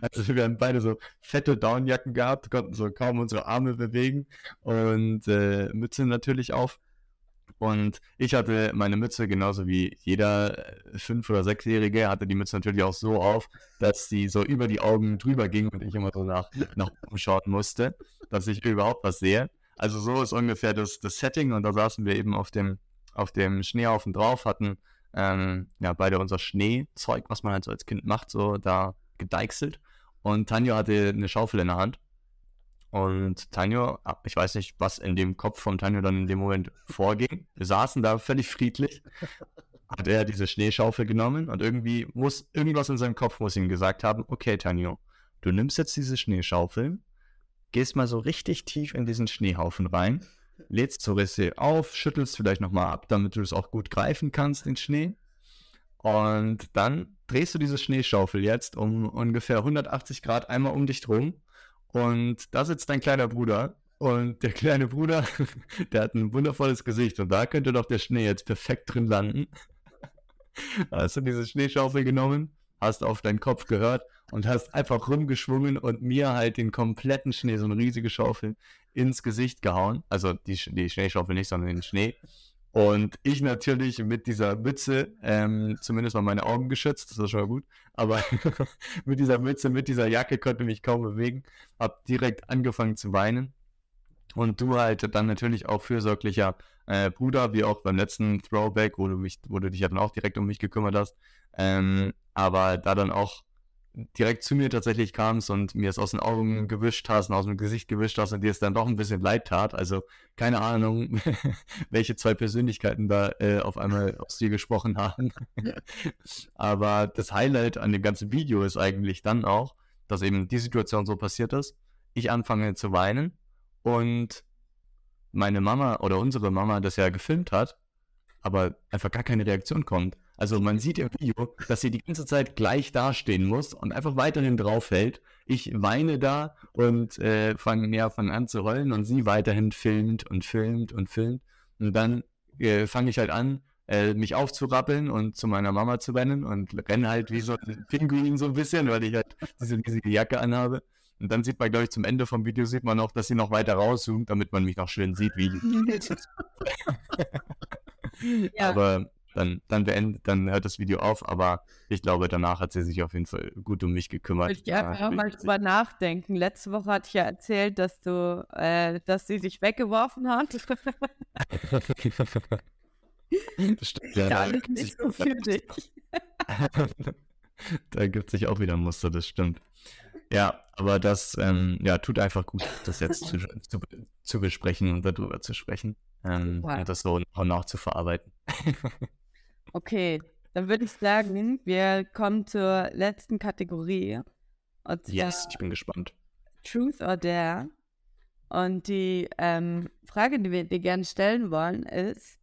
also, wir haben beide so fette Downjacken gehabt, konnten so kaum unsere Arme bewegen und äh, Mütze natürlich auf. Und ich hatte meine Mütze genauso wie jeder äh, Fünf- oder Sechsjährige, hatte die Mütze natürlich auch so auf, dass sie so über die Augen drüber ging und ich immer so nach, nach oben schauen musste, dass ich überhaupt was sehe. Also so ist ungefähr das, das Setting und da saßen wir eben auf dem, auf dem Schneehaufen drauf, hatten ähm, ja beide unser Schneezeug, was man halt so als Kind macht, so da gedeichselt. Und Tanjo hatte eine Schaufel in der Hand. Und Tanjo, ah, ich weiß nicht, was in dem Kopf von Tanjo dann in dem Moment vorging. Wir saßen da völlig friedlich. Hat er diese Schneeschaufel genommen und irgendwie muss, irgendwas in seinem Kopf muss ihm gesagt haben, okay, Tanjo, du nimmst jetzt diese Schneeschaufel, gehst mal so richtig tief in diesen Schneehaufen rein, lädst zur Risse auf, schüttelst vielleicht nochmal ab, damit du es auch gut greifen kannst, den Schnee. Und dann drehst du diese Schneeschaufel jetzt um ungefähr 180 Grad einmal um dich drum. Und da sitzt dein kleiner Bruder. Und der kleine Bruder, der hat ein wundervolles Gesicht. Und da könnte doch der Schnee jetzt perfekt drin landen. Hast du diese Schneeschaufel genommen, hast auf deinen Kopf gehört und hast einfach rumgeschwungen und mir halt den kompletten Schnee, so eine riesige Schaufel, ins Gesicht gehauen. Also die, die Schneeschaufel nicht, sondern den Schnee. Und ich natürlich mit dieser Mütze, ähm, zumindest mal meine Augen geschützt, das ist schon mal gut, aber mit dieser Mütze, mit dieser Jacke konnte mich kaum bewegen, hab direkt angefangen zu weinen. Und du halt dann natürlich auch fürsorglicher äh, Bruder, wie auch beim letzten Throwback, wo du mich, wo du dich ja dann auch direkt um mich gekümmert hast. Ähm, aber da dann auch direkt zu mir tatsächlich kamst und mir es aus den Augen gewischt hast und aus dem Gesicht gewischt hast und dir es dann doch ein bisschen leid tat. Also keine Ahnung, welche zwei Persönlichkeiten da äh, auf einmal aus dir gesprochen haben. Aber das Highlight an dem ganzen Video ist eigentlich dann auch, dass eben die Situation so passiert ist. Ich anfange zu weinen und meine Mama oder unsere Mama das ja gefilmt hat, aber einfach gar keine Reaktion kommt. Also man sieht im Video, dass sie die ganze Zeit gleich dastehen muss und einfach weiterhin draufhält. Ich weine da und äh, fange ja, fang an zu rollen und sie weiterhin filmt und filmt und filmt. Und dann äh, fange ich halt an, äh, mich aufzurappeln und zu meiner Mama zu rennen und renne halt wie so ein Pinguin so ein bisschen, weil ich halt diese riesige Jacke anhabe. Und dann sieht man, glaube ich, zum Ende vom Video sieht man noch, dass sie noch weiter rauszoomt, damit man mich noch schön sieht, wie Ja, aber dann, dann beendet, dann hört das Video auf, aber ich glaube, danach hat sie sich auf jeden Fall gut um mich gekümmert. würde ich einfach mal drüber nachdenken. Letzte Woche hatte ich ja erzählt, dass du, äh, dass sie sich weggeworfen hat. das stimmt, ja, ja, da, gibt nicht sich, so für dich. da gibt sich auch wieder ein Muster, das stimmt. Ja, aber das ähm, ja, tut einfach gut, das jetzt zu, zu, zu besprechen und darüber zu sprechen. Ähm, Super. und das so nach und nach zu verarbeiten. Okay, dann würde ich sagen, wir kommen zur letzten Kategorie. Und zwar Yes, ich bin gespannt. Truth or Dare. Und die ähm, Frage, die wir dir gerne stellen wollen, ist,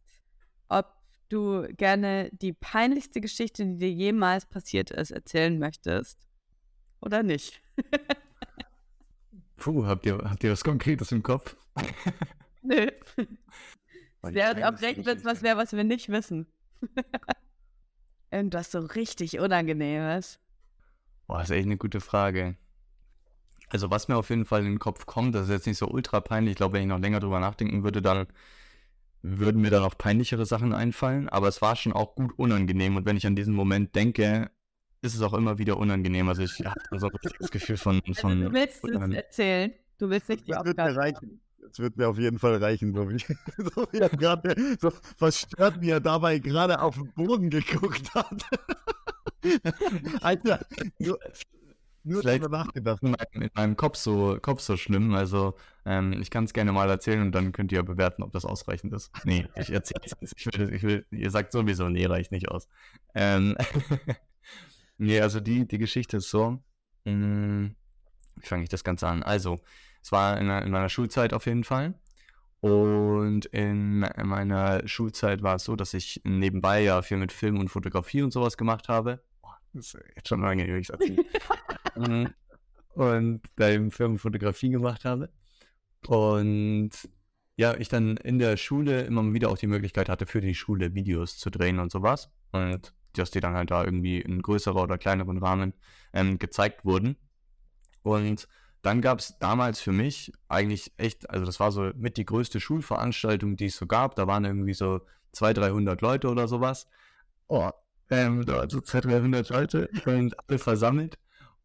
ob du gerne die peinlichste Geschichte, die dir jemals passiert ist, erzählen möchtest. Oder nicht? Puh, habt ihr, habt ihr was Konkretes im Kopf? Nö. Auch peinlichste recht, wenn es was wäre, was wir nicht wissen. Irgendwas so richtig Unangenehmes. Boah, das ist echt eine gute Frage. Also was mir auf jeden Fall in den Kopf kommt, das ist jetzt nicht so ultra peinlich. Ich glaube, wenn ich noch länger drüber nachdenken würde, dann würden mir dann auch peinlichere Sachen einfallen. Aber es war schon auch gut unangenehm. Und wenn ich an diesen Moment denke, ist es auch immer wieder unangenehm. Also ich habe so ein richtiges Gefühl von... Also, von du willst es erzählen. Du willst nicht die Aufgabe. Das wird mir auf jeden Fall reichen, so wie, so wie er gerade, so verstört, wie er dabei gerade auf den Boden geguckt hat. Alter, nur, nur Vielleicht- nachgedacht. in meinem, in meinem Kopf so, Kopf so schlimm. Also ähm, ich kann es gerne mal erzählen und dann könnt ihr bewerten, ob das ausreichend ist. Nee, ich erzähle es. Ich will, ich will, ihr sagt sowieso, nee, reicht nicht aus. Ähm, nee, also die, die Geschichte ist so. Mh, wie fange ich das Ganze an? Also, es war in, in meiner Schulzeit auf jeden Fall. Und in meiner Schulzeit war es so, dass ich nebenbei ja viel mit Film und Fotografie und sowas gemacht habe. Das ist jetzt schon lange, wie ich es erzähle. Mm, und da eben Film und Fotografie gemacht habe. Und ja, ich dann in der Schule immer wieder auch die Möglichkeit hatte, für die Schule Videos zu drehen und sowas. Und dass die dann halt da irgendwie in größerer oder kleineren Rahmen ähm, gezeigt wurden. Und dann gab es damals für mich eigentlich echt, also das war so mit die größte Schulveranstaltung, die es so gab. Da waren irgendwie so 200, 300 Leute oder sowas. Oh, ähm, da waren so 200, 300 Leute und alle versammelt.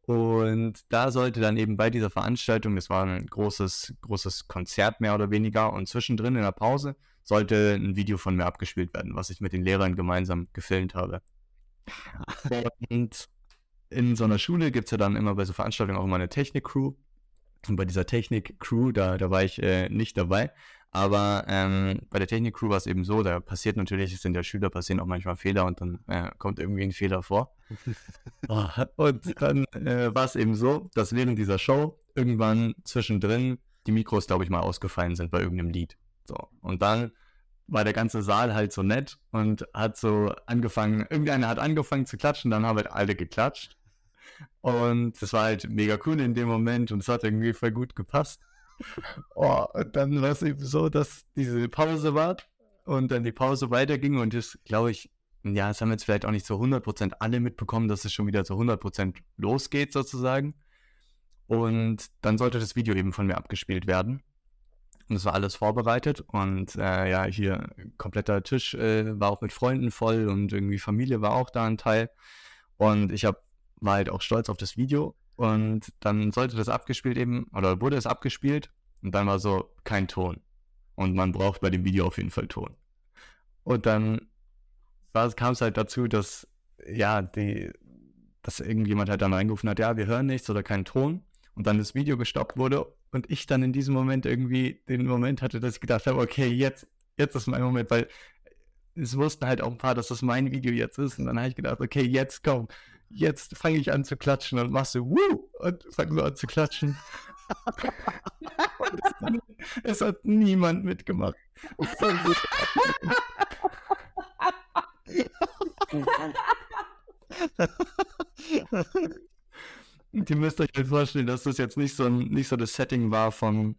Und da sollte dann eben bei dieser Veranstaltung, das war ein großes, großes Konzert mehr oder weniger, und zwischendrin in der Pause sollte ein Video von mir abgespielt werden, was ich mit den Lehrern gemeinsam gefilmt habe. Und in so einer Schule gibt es ja dann immer bei so Veranstaltungen auch immer eine Technik-Crew. Und bei dieser Technik-Crew, da, da war ich äh, nicht dabei. Aber ähm, bei der Technik-Crew war es eben so, da passiert natürlich, es sind ja Schüler, passieren auch manchmal Fehler und dann äh, kommt irgendwie ein Fehler vor. Oh, und dann äh, war es eben so, dass während dieser Show irgendwann zwischendrin die Mikros, glaube ich, mal ausgefallen sind bei irgendeinem Lied. So. Und dann war der ganze Saal halt so nett und hat so angefangen, irgendeiner hat angefangen zu klatschen, dann haben halt alle geklatscht. Und das war halt mega cool in dem Moment und es hat irgendwie voll gut gepasst. Oh, und dann war es eben so, dass diese Pause war und dann die Pause weiterging und das, glaube ich, ja, es haben jetzt vielleicht auch nicht zu 100% alle mitbekommen, dass es schon wieder zu 100% losgeht sozusagen. Und dann sollte das Video eben von mir abgespielt werden. Und es war alles vorbereitet und äh, ja, hier kompletter Tisch äh, war auch mit Freunden voll und irgendwie Familie war auch da ein Teil. Und ich hab, war halt auch stolz auf das Video. Und dann sollte das abgespielt eben, oder wurde es abgespielt und dann war so kein Ton. Und man braucht bei dem Video auf jeden Fall Ton. Und dann kam es halt dazu, dass ja, die, dass irgendjemand halt dann reingerufen hat, ja, wir hören nichts oder keinen Ton. Und dann das Video gestoppt wurde und ich dann in diesem Moment irgendwie den Moment hatte, dass ich gedacht habe, okay, jetzt, jetzt ist mein Moment, weil es wussten halt auch ein paar, dass das mein Video jetzt ist. Und dann habe ich gedacht, okay, jetzt komm, jetzt fange ich an zu klatschen und machst so, wuh, und fang so an zu klatschen. es, es, hat niemand mitgemacht. Und ihr müsst euch halt vorstellen, dass das jetzt nicht so, ein, nicht so das Setting war von,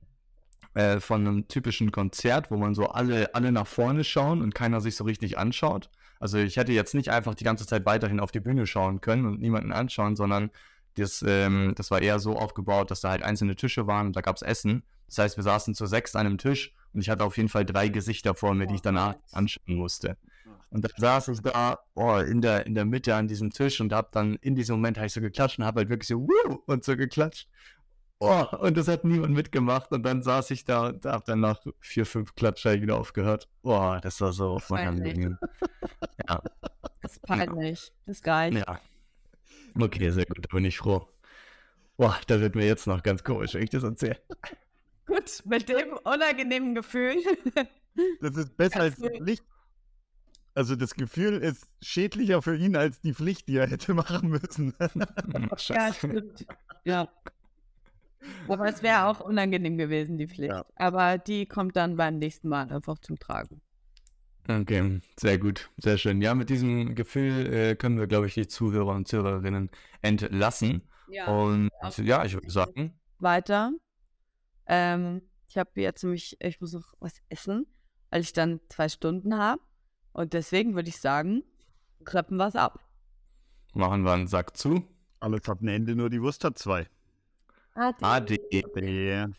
äh, von einem typischen Konzert, wo man so alle, alle nach vorne schauen und keiner sich so richtig anschaut. Also ich hätte jetzt nicht einfach die ganze Zeit weiterhin auf die Bühne schauen können und niemanden anschauen, sondern das, ähm, das war eher so aufgebaut, dass da halt einzelne Tische waren und da gab es Essen. Das heißt, wir saßen zu sechs an einem Tisch und ich hatte auf jeden Fall drei Gesichter vor mir, die ich danach anschauen musste. Und dann saß ich da oh, in, der, in der Mitte an diesem Tisch und hab dann in diesem Moment hab ich so geklatscht und hab halt wirklich so Wuh! und so geklatscht. Oh, und das hat niemand mitgemacht. Und dann saß ich da und hab dann nach vier, fünf Klatscher wieder aufgehört. Oh, das war so Peinlich. unangenehm. Ja, Das ist peinlich. Das ist geil. ja. Okay, sehr gut, da bin ich froh. Boah, da wird mir jetzt noch ganz komisch, wenn ich das erzähle. Gut, mit dem unangenehmen Gefühl. Das ist besser als die Pflicht. Also das Gefühl ist schädlicher für ihn als die Pflicht, die er hätte machen müssen. ja, Scheiße. stimmt. Ja. Aber es wäre auch unangenehm gewesen, die Pflicht. Ja. Aber die kommt dann beim nächsten Mal einfach zum Tragen. Okay, sehr gut, sehr schön. Ja, mit diesem Gefühl äh, können wir, glaube ich, die Zuhörer und Zuhörerinnen entlassen. Und auf ja, ich würde sagen, Weiter. Ähm, ich habe jetzt nämlich, ich muss noch was essen, weil ich dann zwei Stunden habe. Und deswegen würde ich sagen, klappen wir es ab. machen wir einen Sack zu. Alles hat ein Ende, nur die Wurst hat zwei. Adri. Adri.